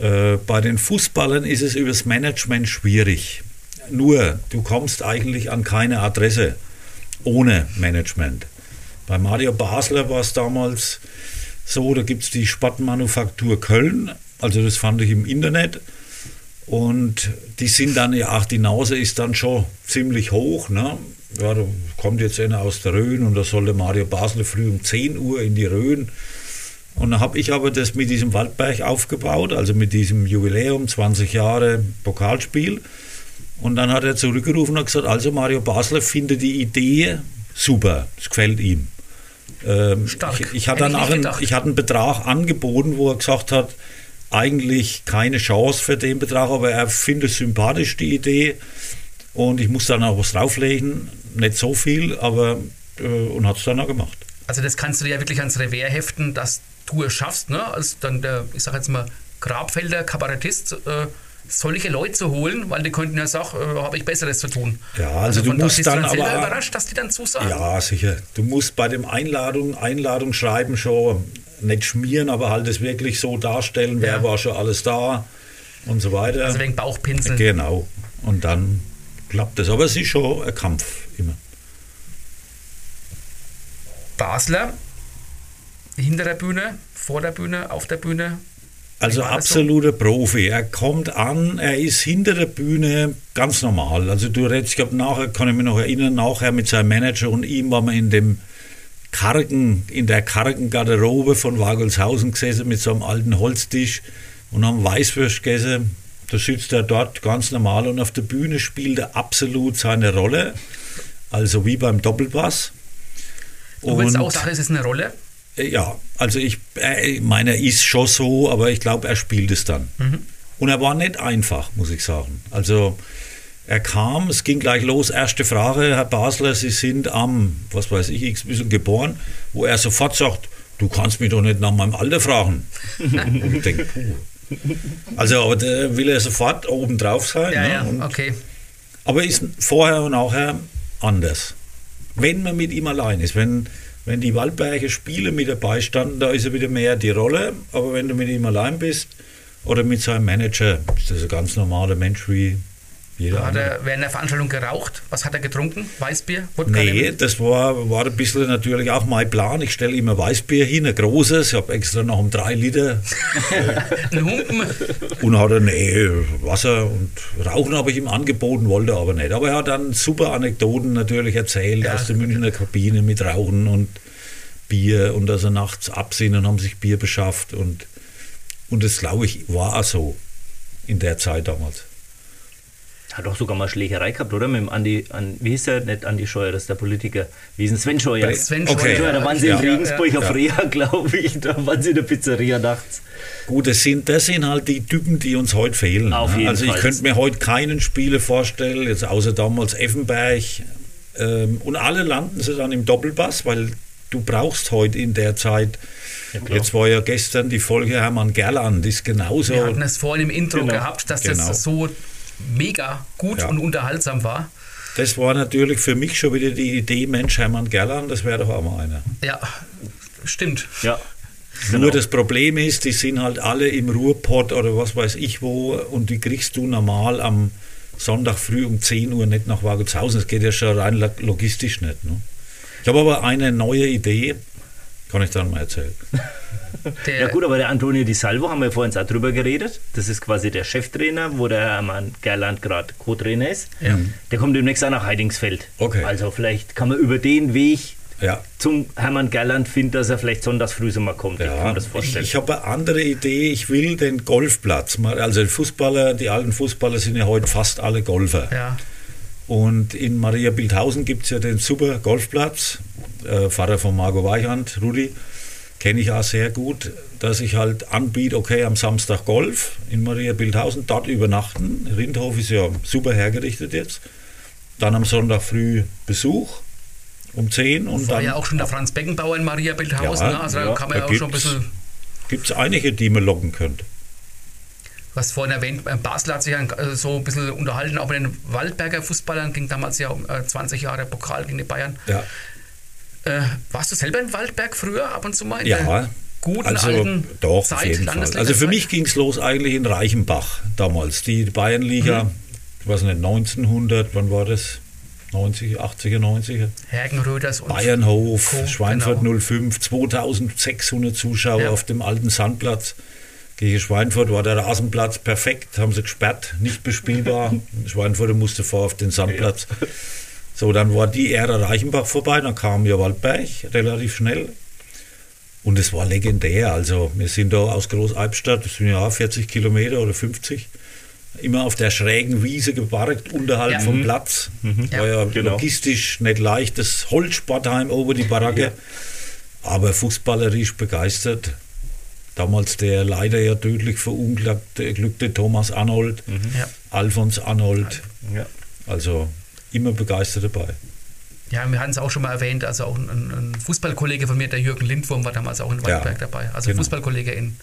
Äh, bei den Fußballern ist es übers Management schwierig. Nur, du kommst eigentlich an keine Adresse ohne Management. Bei Mario Basler war es damals so, da gibt es die Sportmanufaktur Köln, also das fand ich im Internet. Und die sind dann, ja, ach, die Nase ist dann schon ziemlich hoch. Ne? Ja, da kommt jetzt einer aus der Rhön und da sollte Mario Basler früh um 10 Uhr in die Rhön. Und dann habe ich aber das mit diesem Waldberg aufgebaut, also mit diesem Jubiläum, 20 Jahre Pokalspiel. Und dann hat er zurückgerufen und gesagt, also Mario Basler findet die Idee super, es gefällt ihm. Ähm, Stark. Ich, ich, hatte dann auch einen, ich hatte einen Betrag angeboten, wo er gesagt hat, eigentlich keine Chance für den Betrag, aber er findet sympathisch die Idee und ich muss dann auch was drauflegen, nicht so viel, aber äh, und hat es dann auch gemacht. Also das kannst du dir ja wirklich ans Revers heften, dass du es schaffst, ne? als dann der, ich sag jetzt mal, Grabfelder Kabarettist, äh, solche Leute zu holen, weil die könnten ja sagen, äh, habe ich Besseres zu tun. Ja, also du von da musst bist dann dann aber- überrascht, dass die dann zusagen. Ja, sicher. Du musst bei dem Einladung, Einladung schreiben schon nicht schmieren, aber halt es wirklich so darstellen, wer Ja. war schon alles da und so weiter. Also wegen Bauchpinseln. Genau. Und dann klappt das. Aber es ist schon ein Kampf immer. Basler, hinter der Bühne, vor der Bühne, auf der Bühne. Also absoluter so? Profi. Er kommt an, er ist hinter der Bühne ganz normal. Also du redest, ich glaube, nachher kann ich mich noch erinnern, nachher mit seinem Manager und ihm waren wir in dem Kargen, in der Kargengarderobe von Wagelshausen gesessen mit so einem alten Holztisch und haben Weißwürst gegessen. Da sitzt er dort ganz normal und auf der Bühne spielt er absolut seine Rolle. Also wie beim Doppelpass. Du willst auch sagen, es ist eine Rolle? Äh, ja, also ich äh, meine, er ist schon so, aber ich glaube, er spielt es dann. Mhm. Und er war nicht einfach, muss ich sagen. Also er kam, es ging gleich los, erste Frage, Herr Basler, Sie sind am, was weiß ich, x bisschen geboren, wo er sofort sagt, du kannst mich doch nicht nach meinem Alter fragen. und ich denke, puh. Also, aber da will er sofort oben drauf sein. Ja, ne? ja, okay. Aber ist vorher und nachher anders. Wenn man mit ihm allein ist, wenn wenn die Waldberger Spiele mit dabei standen, da ist er wieder mehr die Rolle. Aber wenn du mit ihm allein bist oder mit seinem Manager, ist das ein ganz normaler Mensch wie jeder hat er während der Veranstaltung geraucht? Was hat er getrunken? Weißbier? Wodka nee, das war, war ein bisschen natürlich auch mein Plan. Ich stelle immer Weißbier hin, ein großes. Ich habe extra noch um drei Liter. ein Humpen? Und hat er, nee, Wasser und Rauchen habe ich ihm angeboten, wollte aber nicht. Aber er hat dann super Anekdoten natürlich erzählt ja. aus der Münchner Kabine mit Rauchen und Bier und dass er nachts absehen und haben sich Bier beschafft. Und, und das, glaube ich, war auch so in der Zeit damals. Hat doch sogar mal Schlägerei gehabt, oder? Mit dem Andi, an, wie hieß der? Nicht Andi Scheuer, das ist der Politiker. Wie ist denn Sven Scheuer? Sven Scheuer. Okay. Da waren sie ja. in Regensburg auf ja. Reha, glaube ich. Da waren sie in der Pizzeria nachts. Gut, das sind, das sind halt die Typen, die uns heute fehlen. Auf jeden also ich Fall. könnte mir heute keinen Spieler vorstellen, jetzt außer damals Effenberg. Ähm, und alle landen sie dann im Doppelpass, weil du brauchst heute in der Zeit ja, Jetzt war ja gestern die Folge Hermann Gerland, ist genauso. Wir hatten es vorhin im Intro genau. gehabt, dass genau. das so mega gut ja. und unterhaltsam war. Das war natürlich für mich schon wieder die Idee, Mensch, Hermann Gerland, das wäre doch auch mal einer. Ja, stimmt. Ja. Genau. Nur das Problem ist, die sind halt alle im Ruhrpott oder was weiß ich wo und die kriegst du normal am Sonntag früh um 10 Uhr nicht nach Wagelshausen. Das geht ja schon rein logistisch nicht. Ne? Ich habe aber eine neue Idee, kann ich dann mal erzählen. Der ja gut, aber der Antonio Di Salvo haben wir vorhin auch drüber geredet. Das ist quasi der Cheftrainer, wo der Hermann Gerland gerade Co-Trainer ist. Ja. Der kommt demnächst auch nach Heidingsfeld. Okay. Also vielleicht kann man über den Weg ja. zum Hermann Gerland finden, dass er vielleicht sonntags früh so mal kommt. Ja. Ich kann mir das vorstellen. Ich, ich habe eine andere Idee. Ich will den Golfplatz. Also die Fußballer, die alten Fußballer sind ja heute fast alle Golfer. Ja. Und in Maria Bildhausen gibt es ja den super Golfplatz. Äh, Vater von Margot Weichand, Rudi kenne ich auch sehr gut, dass ich halt anbiete, okay, am Samstag Golf in Maria Bildhausen, dort übernachten. Rindhof ist ja super hergerichtet jetzt. Dann am Sonntag früh Besuch um 10 und War dann. ja auch schon der Franz Beckenbauer in Maria Bildhausen, ja, ne? also da kann man ja auch schon ein bisschen. Gibt es einige, die man locken könnte. Du hast vorhin erwähnt, äh, Basel hat sich äh, so ein bisschen unterhalten, auch mit den Waldberger Fußballern, ging damals ja um 20 äh, Jahre Pokal gegen die Bayern. Ja. Äh, warst du selber in Waldberg früher ab und zu mal? ja. Guten also, alten doch, Zeit, auf jeden Fall. Also für mich ging es los eigentlich in Reichenbach damals. Die Bayernliga, mhm. ich weiß nicht, 1900, wann war das? 90, 80er, 90er. Hergenröders und Bayernhof, Co. Schweinfurt genau. 05, 2600 Zuschauer ja. auf dem alten Sandplatz. Gegen Schweinfurt war der Rasenplatz perfekt, haben sie gesperrt, nicht bespielbar. Schweinfurt musste vor auf den Sandplatz. Ja. So, dann war die Ära Reichenbach vorbei, dann kam ja Waldberg relativ schnell. Und es war legendär. Also, wir sind da aus Großalbstadt, das sind ja 40 Kilometer oder 50, immer auf der schrägen Wiese geparkt, unterhalb ja. vom mhm. Platz. Mhm. War ja genau. logistisch nicht leicht. Das Holzsportheim oben die Baracke. Ja. Aber fußballerisch begeistert. Damals der leider ja tödlich verunglückte Thomas Arnold, mhm. ja. Alfons Arnold. Ja. Also immer begeistert dabei. Ja, wir hatten es auch schon mal erwähnt, also auch ein, ein, Fußballkollege von mir, der Jürgen Lindwurm, war damals auch in Waldberg ja, dabei. Also genau. Fußballkollege in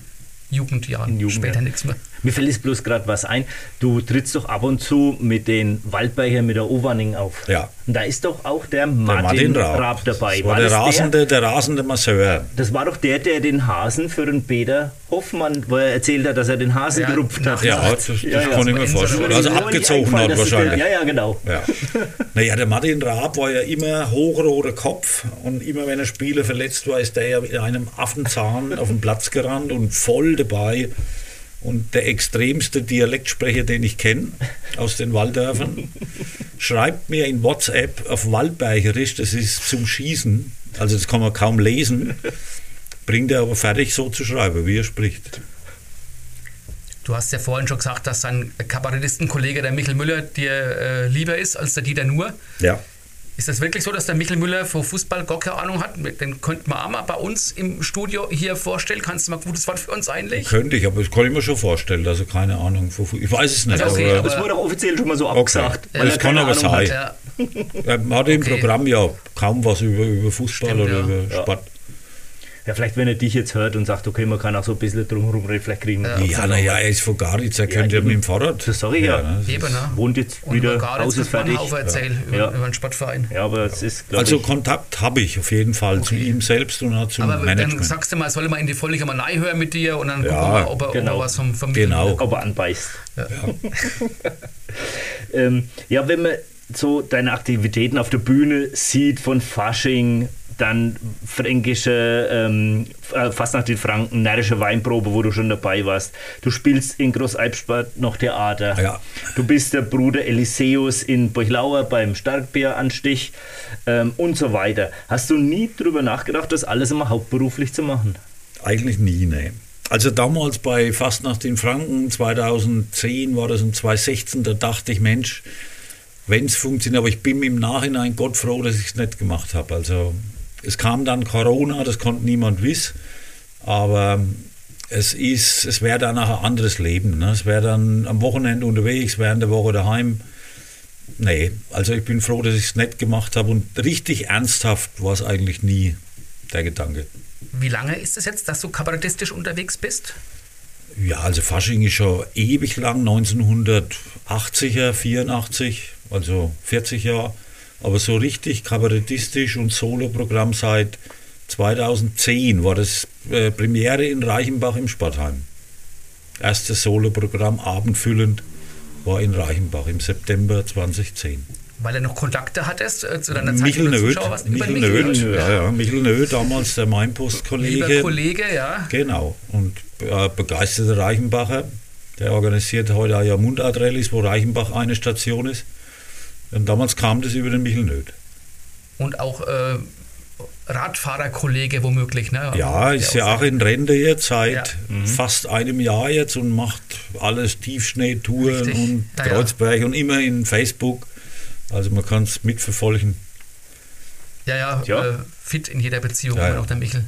Jugendjahren, in Jugend, später ja. nichts mehr. Mir fällt jetzt bloß gerade was ein. Du trittst doch ab und zu mit den Waldbergern, mit der Owanning auf. Ja. Und da ist doch auch der Martin, der Martin Raab. Raab. dabei. Das war, war der, rasende, der, der rasende Masseur. Das war doch der, der den Hasen für den Peter Hoffmann, wo er erzählt hat, dass er den Hasen ja, gerupft hat. Ja, das, das ja, kann ich mir vorstellen. Also abgezogen hat wahrscheinlich. Ja, ja, genau. Ja. naja, der Martin Raab war ja immer hochroter Kopf und immer wenn ein Spieler verletzt war, ist der ja mit einem Affenzahn auf den Platz gerannt und voll dabei Und der extremste Dialektsprecher, den ich kenne, aus den Walddörfern, schreibt mir in WhatsApp auf Waldbergerisch, das ist zum Schießen, also das kann man kaum lesen, bringt er aber fertig so zu schreiben, wie er spricht. Du hast ja vorhin schon gesagt, dass dein Kabarettistenkollege, der Michael Müller, dir äh, lieber ist als der Dieter Nur. Ja. Ist das wirklich so, dass der Michael Müller vor Fußball gar keine Ahnung hat? Den könnten wir auch mal bei uns im Studio hier vorstellen. Kannst du mal ein gutes Wort für uns einlegen? Könnte ich, aber das kann ich mir schon vorstellen, dass er keine Ahnung von Fußball Ich weiß es nicht. Also okay, aber, Das wurde auch offiziell schon mal so abgesagt. Weil das er kann aber sein. hat. Ja. er hat im Okay. Programm ja kaum was über, über Fußball Stimmt, oder ja. über. Sport. Ja, vielleicht, wenn er dich jetzt hört und sagt, okay, man kann auch so ein bisschen drumherum reden, vielleicht kriegen wir Ja, naja, er ist von Garitz, er könnte ja eben. mit dem Fahrrad. Das sag ich ja. ne, das ist- Eben, ne? Wohnt jetzt Und wieder, über Garitz Haus ist wird man fertig. Haufen erzählen über, Ja. über einen Sportverein. Ja, aber es ist, Also ich, Kontakt habe ich auf jeden Fall zu ihm selbst und auch zum Aber dann Management. sagst du mal, soll ich mal in die Folge mal reinhören mit dir und dann Ja, gucken wir mal, ob er, ob genau. er was vom, vom Genau. Ob er anbeißt. Ja. Ähm, ja, wenn man so deine Aktivitäten auf der Bühne sieht, von Fasching, dann fränkische, ähm, äh, fast nach den Franken, närrische Weinprobe, wo du schon dabei warst. Du spielst in Großalpspart noch Theater. Ja. Du bist der Bruder Eliseus in Burchlauer beim Starkbieranstich ähm, und so weiter. Hast du nie drüber nachgedacht, das alles immer hauptberuflich zu machen? Eigentlich nie, ne. Also damals bei Fastnacht in Franken, 2010 war das und 2016, da dachte ich, Mensch, wenn es funktioniert, aber ich bin im Nachhinein Gott froh, dass ich es nicht gemacht habe. Also es kam dann Corona, das konnte niemand wissen, aber es ist, es wäre dann auch ein anderes Leben. Ne? Es wäre dann am Wochenende unterwegs, während der Woche daheim. Nee, also ich bin froh, dass ich es nicht gemacht habe und richtig ernsthaft war es eigentlich nie der Gedanke. Wie lange ist es jetzt, dass du kabarettistisch unterwegs bist? Ja, also Fasching ist schon ewig lang, 1980er, 84, also 40 Jahre. Aber so richtig kabarettistisch und Soloprogramm seit 2010 war das äh, Premiere in Reichenbach im Sportheim. Erstes Soloprogramm, abendfüllend, war in Reichenbach im September 2010. Weil du noch Kontakte hattest äh, zu deiner Zeit Michel Nöth, Michel Michel Nöth, ja, ja, Michel Nöth, damals der Mainpost-Kollege. Lieber Kollege, ja. Genau. Und äh, begeisterter Reichenbacher, der organisiert heute auch ja Mundartrallyes, wo Reichenbach eine Station ist. Und damals kam das über den Michel Nöth. Und auch äh, Radfahrerkollege womöglich, ne? Ja, ist ja auch in Rente jetzt seit Ja. fast einem Jahr jetzt und macht alles Tiefschneetouren Richtig. und Ja. Kreuzberg und immer in Facebook. Also man kann es mitverfolgen. Ja, ja, Ja. Äh, fit in jeder Beziehung, Ja, noch der Michel.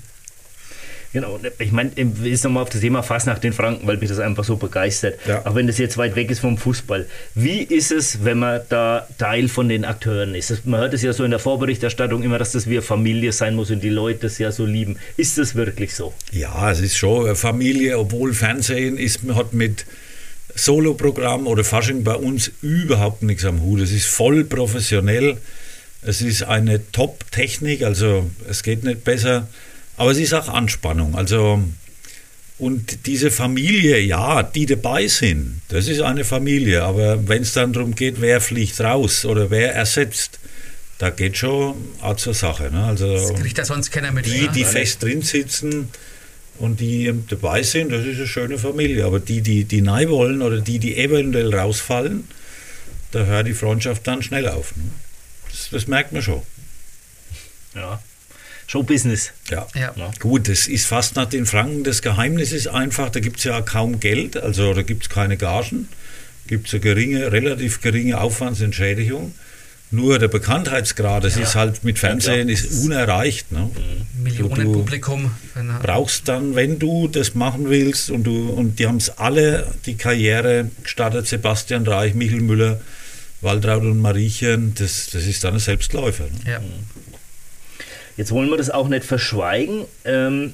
Genau, ich meine, ist nochmal auf das Thema Fass nach den Franken, weil mich das einfach so begeistert. Ja. Auch wenn das jetzt weit weg ist vom Fußball. Wie ist es, wenn man da Teil von den Akteuren ist? Das- Man hört es ja so in der Vorberichterstattung immer, dass das wie eine Familie sein muss und die Leute das ja so lieben. Ist das wirklich so? Ja, es ist schon Familie, obwohl Fernsehen ist, hat mit Soloprogramm oder Fasching bei uns überhaupt nichts am Hut. Es ist voll professionell. Es ist eine Top-Technik, also es geht nicht besser. Aber es ist auch Anspannung. Also und diese Familie, ja, die dabei sind, das ist eine Familie. Aber wenn es dann darum geht, wer fliegt raus oder wer ersetzt, da geht schon auch zur Sache. Ne? Also Das kriegt ja sonst keiner mit. die, die fest drin sitzen und die ähm, dabei sind, das ist eine schöne Familie. Aber die, die, die nein wollen oder die, die eventuell rausfallen, da hört die Freundschaft dann schnell auf. ne? Das, das merkt man schon. Ja. Showbusiness. Ja. Ja. Ja. Gut, das ist fast nach den Franken. Das Geheimnis ist einfach, da gibt es ja kaum Geld, also da gibt es keine Gagen, gibt es eine geringe, relativ geringe Aufwandsentschädigung. Nur der Bekanntheitsgrad, das ist halt mit Fernsehen ist unerreicht. Ne? Millionenpublikum. wenn er- brauchst dann, wenn du das machen willst und du und die haben es alle die Karriere gestartet, Sebastian Reich, Michel Müller, Waltraud und Mariechen, das, das ist dann ein Selbstläufer. Ne? Ja. Jetzt wollen wir das auch nicht verschweigen. Ähm,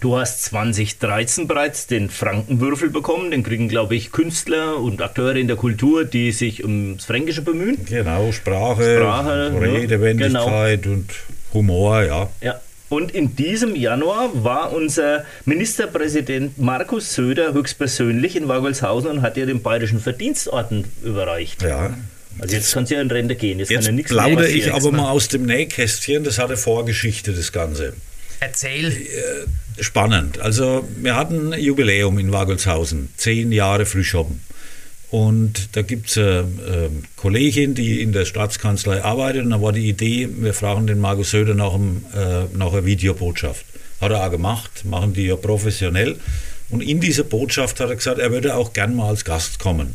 du hast 2013 bereits den Frankenwürfel bekommen. Den kriegen, glaube ich, Künstler und Akteure in der Kultur, die sich ums Fränkische bemühen. Genau, Sprache, Sprache, ne? Redewendigkeit und Humor, ja. Ja. Und in diesem Januar war unser Ministerpräsident Markus Söder höchstpersönlich in Wagolshausen und hat dir den Bayerischen Verdienstorden überreicht. ja. Also jetzt kannst du ja in Rente gehen. Jetzt, kann Jetzt ja nichts mehr plaudere ich aber mal aus dem Nähkästchen, das hatte Vorgeschichte, das Ganze. Erzähl. Äh, spannend. Also wir hatten ein Jubiläum in Wagelshausen, zehn Jahre Frühschoppen. Und da gibt es eine äh, Kollegin, die in der Staatskanzlei arbeitet. Und da war die Idee, wir fragen den Markus Söder nach, einem, äh, nach einer Videobotschaft. Hat er auch gemacht, machen die ja professionell. Und in dieser Botschaft hat er gesagt, er würde auch gern mal als Gast kommen.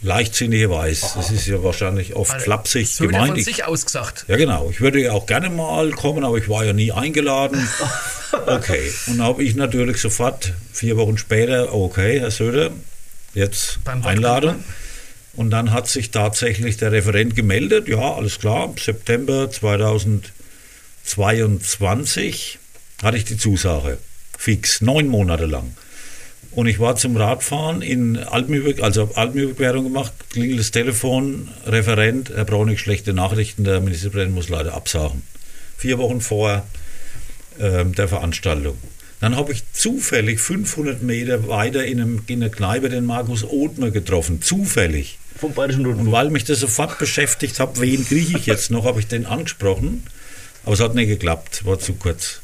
Leichtsinnigerweise. Das ist ja wahrscheinlich oft also, flapsig Söder gemeint. von sich ausgesagt. Ja, genau. Ich würde ja auch gerne mal kommen, aber ich war ja nie eingeladen. Okay. Und habe ich natürlich sofort, vier Wochen später, okay, Herr Söder, jetzt Einladung. Und dann hat sich tatsächlich der Referent gemeldet. Ja, alles klar. September 2022 hatte ich die Zusage. Fix. Neun Monate lang. Und ich war zum Radfahren in Altenüberquerung, also Altenüberquerung gemacht, klingelt das Telefon, Referent, Herr Braunig, schlechte Nachrichten, der Ministerpräsident muss leider absagen. Vier Wochen vor äh, der Veranstaltung. Dann habe ich zufällig 500 Meter weiter in, einem, in einer Kneipe den Markus Othmer getroffen. Zufällig. Vom Bayerischen Rundfunk. Und weil mich das sofort beschäftigt hat, wen kriege ich jetzt noch, habe ich den angesprochen. Aber es hat nicht geklappt, war zu kurz.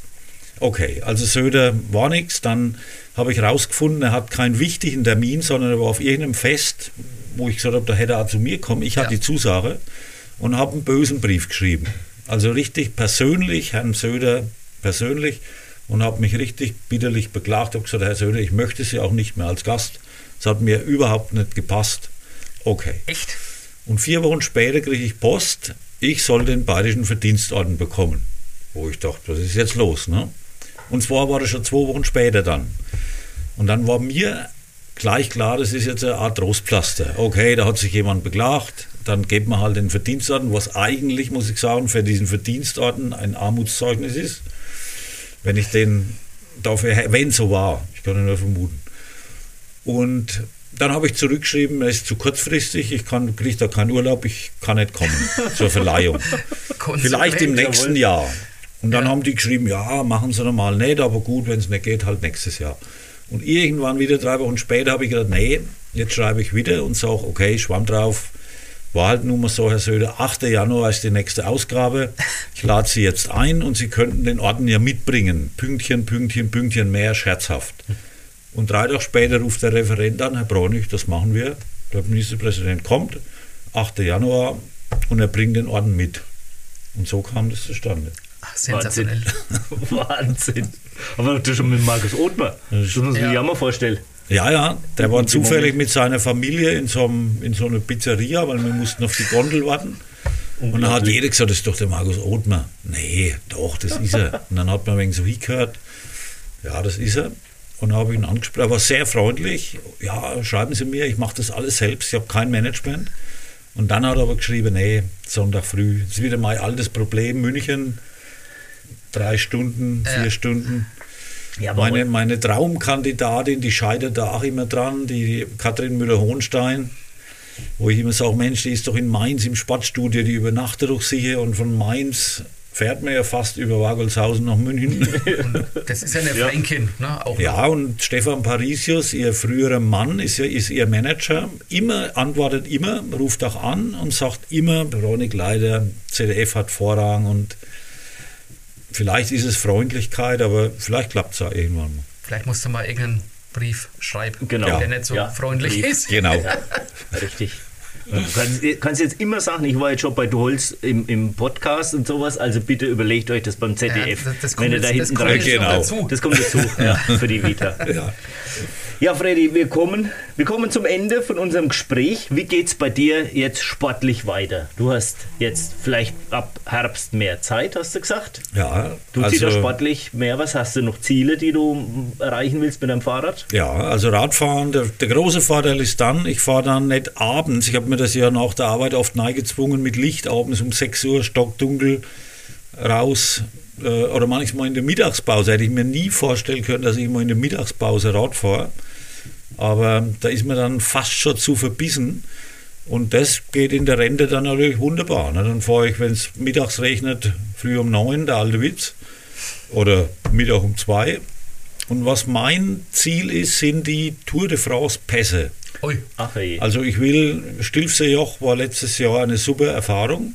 Okay, also Söder war nichts. Dann habe ich rausgefunden, er hat keinen wichtigen Termin, sondern er war auf irgendeinem Fest, wo ich gesagt habe, da hätte er auch zu mir kommen. Ich hatte ja. die Zusage und habe einen bösen Brief geschrieben. Also richtig persönlich, Herrn Söder persönlich und habe mich richtig bitterlich beklagt. habe gesagt, Herr Söder, ich möchte Sie auch nicht mehr als Gast. Es hat mir überhaupt nicht gepasst. Okay. Echt? Und vier Wochen später kriege ich Post, ich soll den Bayerischen Verdienstorden bekommen. Wo ich dachte, was ist jetzt los? Ne? Und zwar war das schon zwei Wochen später dann. Und dann war mir gleich klar, das ist jetzt eine Art Trostpflaster. Okay, da hat sich jemand beklagt, dann gibt man halt den Verdienstorden, was eigentlich, muss ich sagen, für diesen Verdienstorden ein Armutszeugnis ist. Wenn ich den dafür, wenn so war, ich kann nur vermuten. Und dann habe ich zurückgeschrieben, es ist zu kurzfristig, ich kriege da keinen Urlaub, ich kann nicht kommen zur Verleihung. Vielleicht im nächsten Jahr. Und dann ja. haben die geschrieben, ja, machen Sie normal nicht, aber gut, wenn es nicht geht, halt nächstes Jahr. Und irgendwann wieder drei Wochen später habe ich gedacht, nee, jetzt schreibe ich wieder und sage, okay, schwamm drauf. War halt nun mal so, Herr Söder, 8. Januar ist die nächste Ausgabe. Ich lade Sie jetzt ein und Sie könnten den Orden ja mitbringen. Pünktchen, Pünktchen, Pünktchen mehr, scherzhaft. Und drei Tage später ruft der Referent an, Herr Bronig, das machen wir. Der Ministerpräsident kommt, 8. Januar, und er bringt den Orden mit. Und so kam das zustande. Sensationell. Wahnsinn. Wahnsinn. Aber du schon mit Markus Othmer. Das muss man sich ja mal vorstellen. Ja, ja, der war zufällig mit seiner Familie in so, einem, in so einer Pizzeria, weil wir mussten auf die Gondel warten. Und dann hat jeder gesagt, das ist doch der Markus Othmer. Nee, doch, das ist er. Und dann hat man wenig so hingehört, ja, das ist er. Und dann habe ich ihn angesprochen, er war sehr freundlich. Ja, schreiben Sie mir, ich mache das alles selbst, ich habe kein Management. Und dann hat er aber geschrieben, nee, Sonntag früh, das ist wieder mein altes Problem, München, drei Stunden, vier ja. Stunden. Ja, meine, meine Traumkandidatin, die scheitert da auch immer dran, die Katrin Müller-Hohenstein, wo ich immer sage, Mensch, die ist doch in Mainz im Sportstudio, die übernachtet doch sicher und von Mainz fährt man ja fast über Wagelshausen nach München. das ist ja eine ja. Fränkin, ne? Auch ja, und Stefan Parisius, ihr früherer Mann, ist, ja, ist ihr Manager, immer, antwortet immer, ruft auch an und sagt immer, Veronik leider, ZDF hat Vorrang und Vielleicht ist es Freundlichkeit, aber vielleicht klappt es auch irgendwann mal. Vielleicht musst du mal irgendeinen Brief schreiben, genau. der nicht so ja. freundlich Brief. ist. Genau. Richtig. Du kannst, kannst, jetzt immer sagen, ich war jetzt schon bei Dolz im, im Podcast und sowas, also bitte überlegt euch das beim ZDF. Ja, das, das, kommt, wenn ihr da hinten kommt genau. dazu. das kommt dazu ja, für die Vita. Ja. Ja, Freddy, wir kommen, wir kommen zum Ende von unserem Gespräch. Wie geht es bei dir jetzt sportlich weiter? Du hast jetzt vielleicht ab Herbst mehr Zeit, hast du gesagt? Ja. Du also, ziehst sportlich mehr. Was hast du noch Ziele, die du erreichen willst mit deinem Fahrrad? Ja, also Radfahren, der, der große Vorteil ist dann, ich fahre dann nicht abends. Ich habe mir das ja nach der Arbeit oft neigezwungen mit Licht abends um 6 Uhr, stockdunkel raus äh, oder manchmal in der Mittagspause hätte ich mir nie vorstellen können, dass ich mal in der Mittagspause Rad fahre. Aber da ist mir dann fast schon zu verbissen. Und das geht in der Rente dann natürlich wunderbar. Ne? Dann fahre ich, wenn es mittags regnet, früh um neun, der alte Witz. Oder Mittag um zwei. Und was mein Ziel ist, sind die Tour de France Pässe. Ui. Ach, hey. Also ich will, Stilfseejoch war letztes Jahr eine super Erfahrung.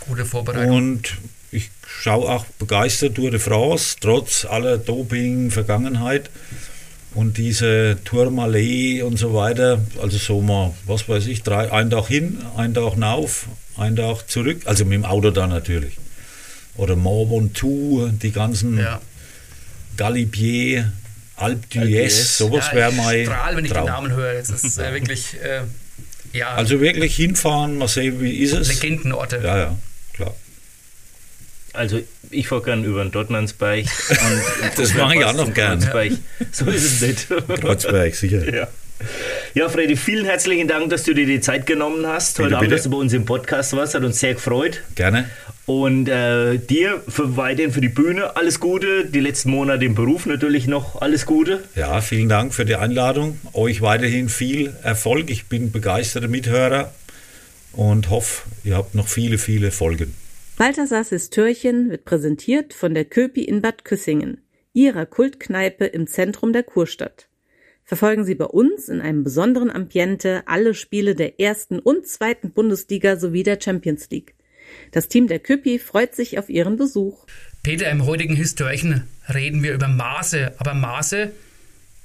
Gute Vorbereitung. Und ich schaue auch begeistert Tour de France, trotz aller Doping-Vergangenheit. Und diese Tourmalet und so weiter, also so mal, was weiß ich, drei, ein Tag hin, ein Tag nauf, ein Tag zurück, also mit dem Auto dann natürlich. Oder Mont Ventoux, die ganzen ja. Galibier, Alpe d'Huez, sowas ja, wäre mein strahl, wenn ich Traum. den Namen höre. Das ist äh, wirklich, äh, ja. Also wirklich hinfahren, mal sehen, wie ist es. Legendenorte. Ja, ja, klar. Also ich fahre gern über den Dortmannsberg. das mache ich auch noch gern. So ist es nicht. Kreuzberg, sicher. Ja. Ja, Freddy, vielen herzlichen Dank, dass du dir die Zeit genommen hast. Heute bitte, Abend, bitte. dass du bei uns im Podcast warst, hat uns sehr gefreut. Gerne. Und äh, dir für weiterhin für die Bühne alles Gute, die letzten Monate im Beruf natürlich noch alles Gute. Ja, vielen Dank für die Einladung. Euch weiterhin viel Erfolg. Ich bin begeisterter Mithörer und hoffe, ihr habt noch viele, viele Folgen. Balthasars Türchen wird präsentiert von der Köpi in Bad Küssingen, ihrer Kultkneipe im Zentrum der Kurstadt. Verfolgen Sie bei uns in einem besonderen Ambiente alle Spiele der ersten und zweiten Bundesliga sowie der Champions League. Das Team der Köpi freut sich auf Ihren Besuch. Peter, im heutigen Histörchen reden wir über Maße, aber Maße,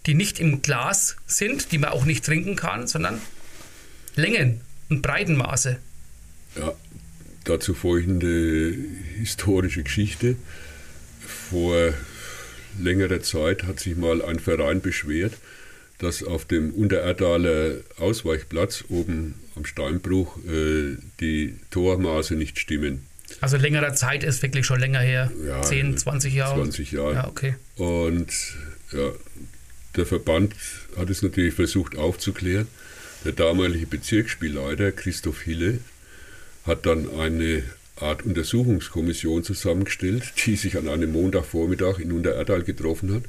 die nicht im Glas sind, die man auch nicht trinken kann, sondern Längen und Breitenmaße. Ja, dazu folgende historische Geschichte. Vor längerer Zeit hat sich mal ein Verein beschwert, dass auf dem Untererdaler Ausweichplatz oben am Steinbruch äh, die Tormaße nicht stimmen. Also längerer Zeit ist wirklich schon länger her. Ja, 10, 20 Jahre. 20 Jahre. Ja, okay. Und ja, der Verband hat es natürlich versucht aufzuklären. Der damalige Bezirksspielleiter Christoph Hille hat dann eine Art Untersuchungskommission zusammengestellt, die sich an einem Montagvormittag in Untererdal getroffen hat.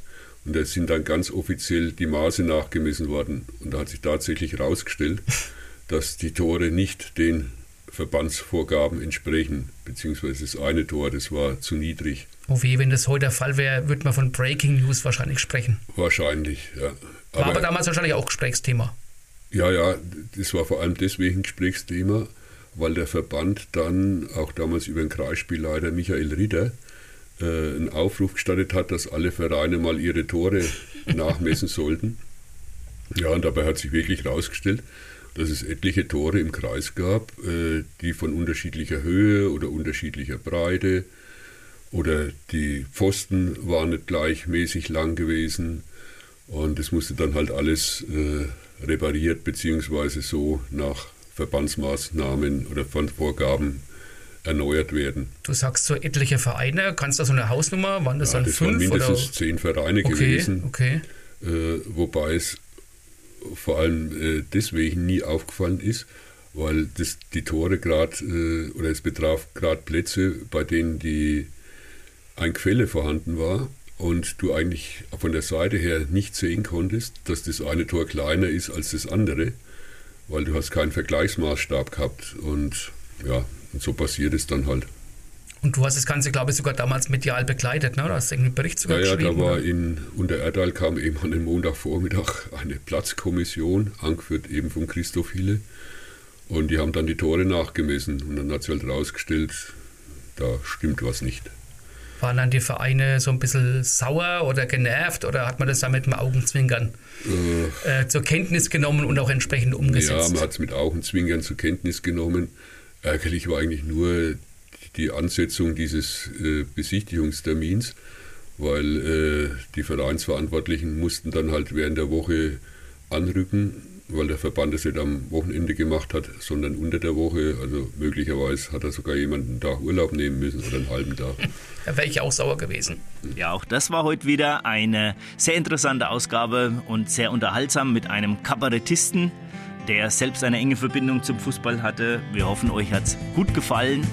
Und da sind dann ganz offiziell die Maße nachgemessen worden. Und da hat sich tatsächlich herausgestellt, dass die Tore nicht den Verbandsvorgaben entsprechen, beziehungsweise das eine Tor, das war zu niedrig. Oh weh, wenn das heute der Fall wäre, würde man von Breaking News wahrscheinlich sprechen. Wahrscheinlich, ja. Aber, war aber damals wahrscheinlich auch Gesprächsthema. Ja, ja, das war vor allem deswegen Gesprächsthema, weil der Verband dann auch damals über den Kreisspielleiter Michael Ritter äh, einen Aufruf gestattet hat, dass alle Vereine mal ihre Tore nachmessen sollten. Ja, und dabei hat sich wirklich herausgestellt, dass es etliche Tore im Kreis gab, äh, die von unterschiedlicher Höhe oder unterschiedlicher Breite oder die Pfosten waren nicht gleichmäßig lang gewesen. Und es musste dann halt alles äh, repariert beziehungsweise so nach Verbandsmaßnahmen oder von Vorgaben erneuert werden. Du sagst so etliche Vereine, kannst du so eine Hausnummer, waren das ja, dann das fünf? waren mindestens oder? zehn Vereine okay, gewesen. Okay. Äh, wobei es vor allem äh, deswegen nie aufgefallen ist, weil das, die Tore gerade, äh, oder es betraf gerade Plätze, bei denen die ein Quelle vorhanden war und du eigentlich von der Seite her nicht sehen konntest, dass das eine Tor kleiner ist als das andere weil du hast keinen Vergleichsmaßstab gehabt und ja, und so passiert es dann halt. Und du hast das Ganze, glaube ich, sogar damals medial begleitet, ne? Du hast irgendwie einen Bericht sogar ja, geschrieben. Ja, da war in Untererdal kam eben an dem Montagvormittag eine Platzkommission, angeführt eben von Christoph Hille. Und die haben dann die Tore nachgemessen und dann hat sich halt rausgestellt, da stimmt was nicht. Waren dann die Vereine so ein bisschen sauer oder genervt oder hat man das dann mit dem Augenzwinkern äh, äh, zur Kenntnis genommen und auch entsprechend umgesetzt? Ja, man hat es mit Augenzwinkern zur Kenntnis genommen. Ärgerlich war eigentlich nur die Ansetzung dieses äh, Besichtigungstermins, weil äh, die Vereinsverantwortlichen mussten dann halt während der Woche anrücken weil der Verband es nicht am Wochenende gemacht hat, sondern unter der Woche. Also möglicherweise hat er sogar jemanden einen Tag Urlaub nehmen müssen oder einen halben Tag. Da wäre ich auch sauer gewesen. Ja, auch das war heute wieder eine sehr interessante Ausgabe und sehr unterhaltsam mit einem Kabarettisten, der selbst eine enge Verbindung zum Fußball hatte. Wir hoffen, euch hat es gut gefallen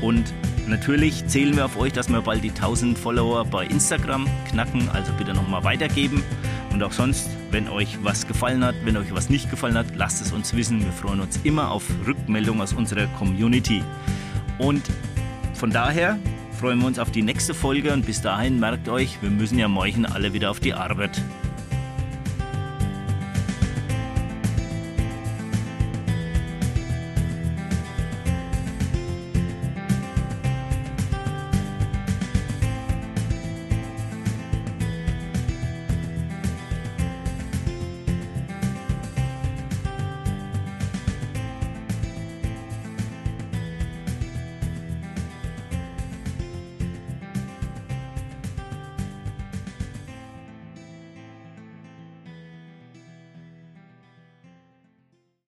und Natürlich zählen wir auf euch, dass wir bald die 1000 Follower bei Instagram knacken, also bitte nochmal weitergeben. Und auch sonst, wenn euch was gefallen hat, wenn euch was nicht gefallen hat, lasst es uns wissen. Wir freuen uns immer auf Rückmeldungen aus unserer Community. Und von daher freuen wir uns auf die nächste Folge und bis dahin merkt euch, wir müssen ja morgen alle wieder auf die Arbeit.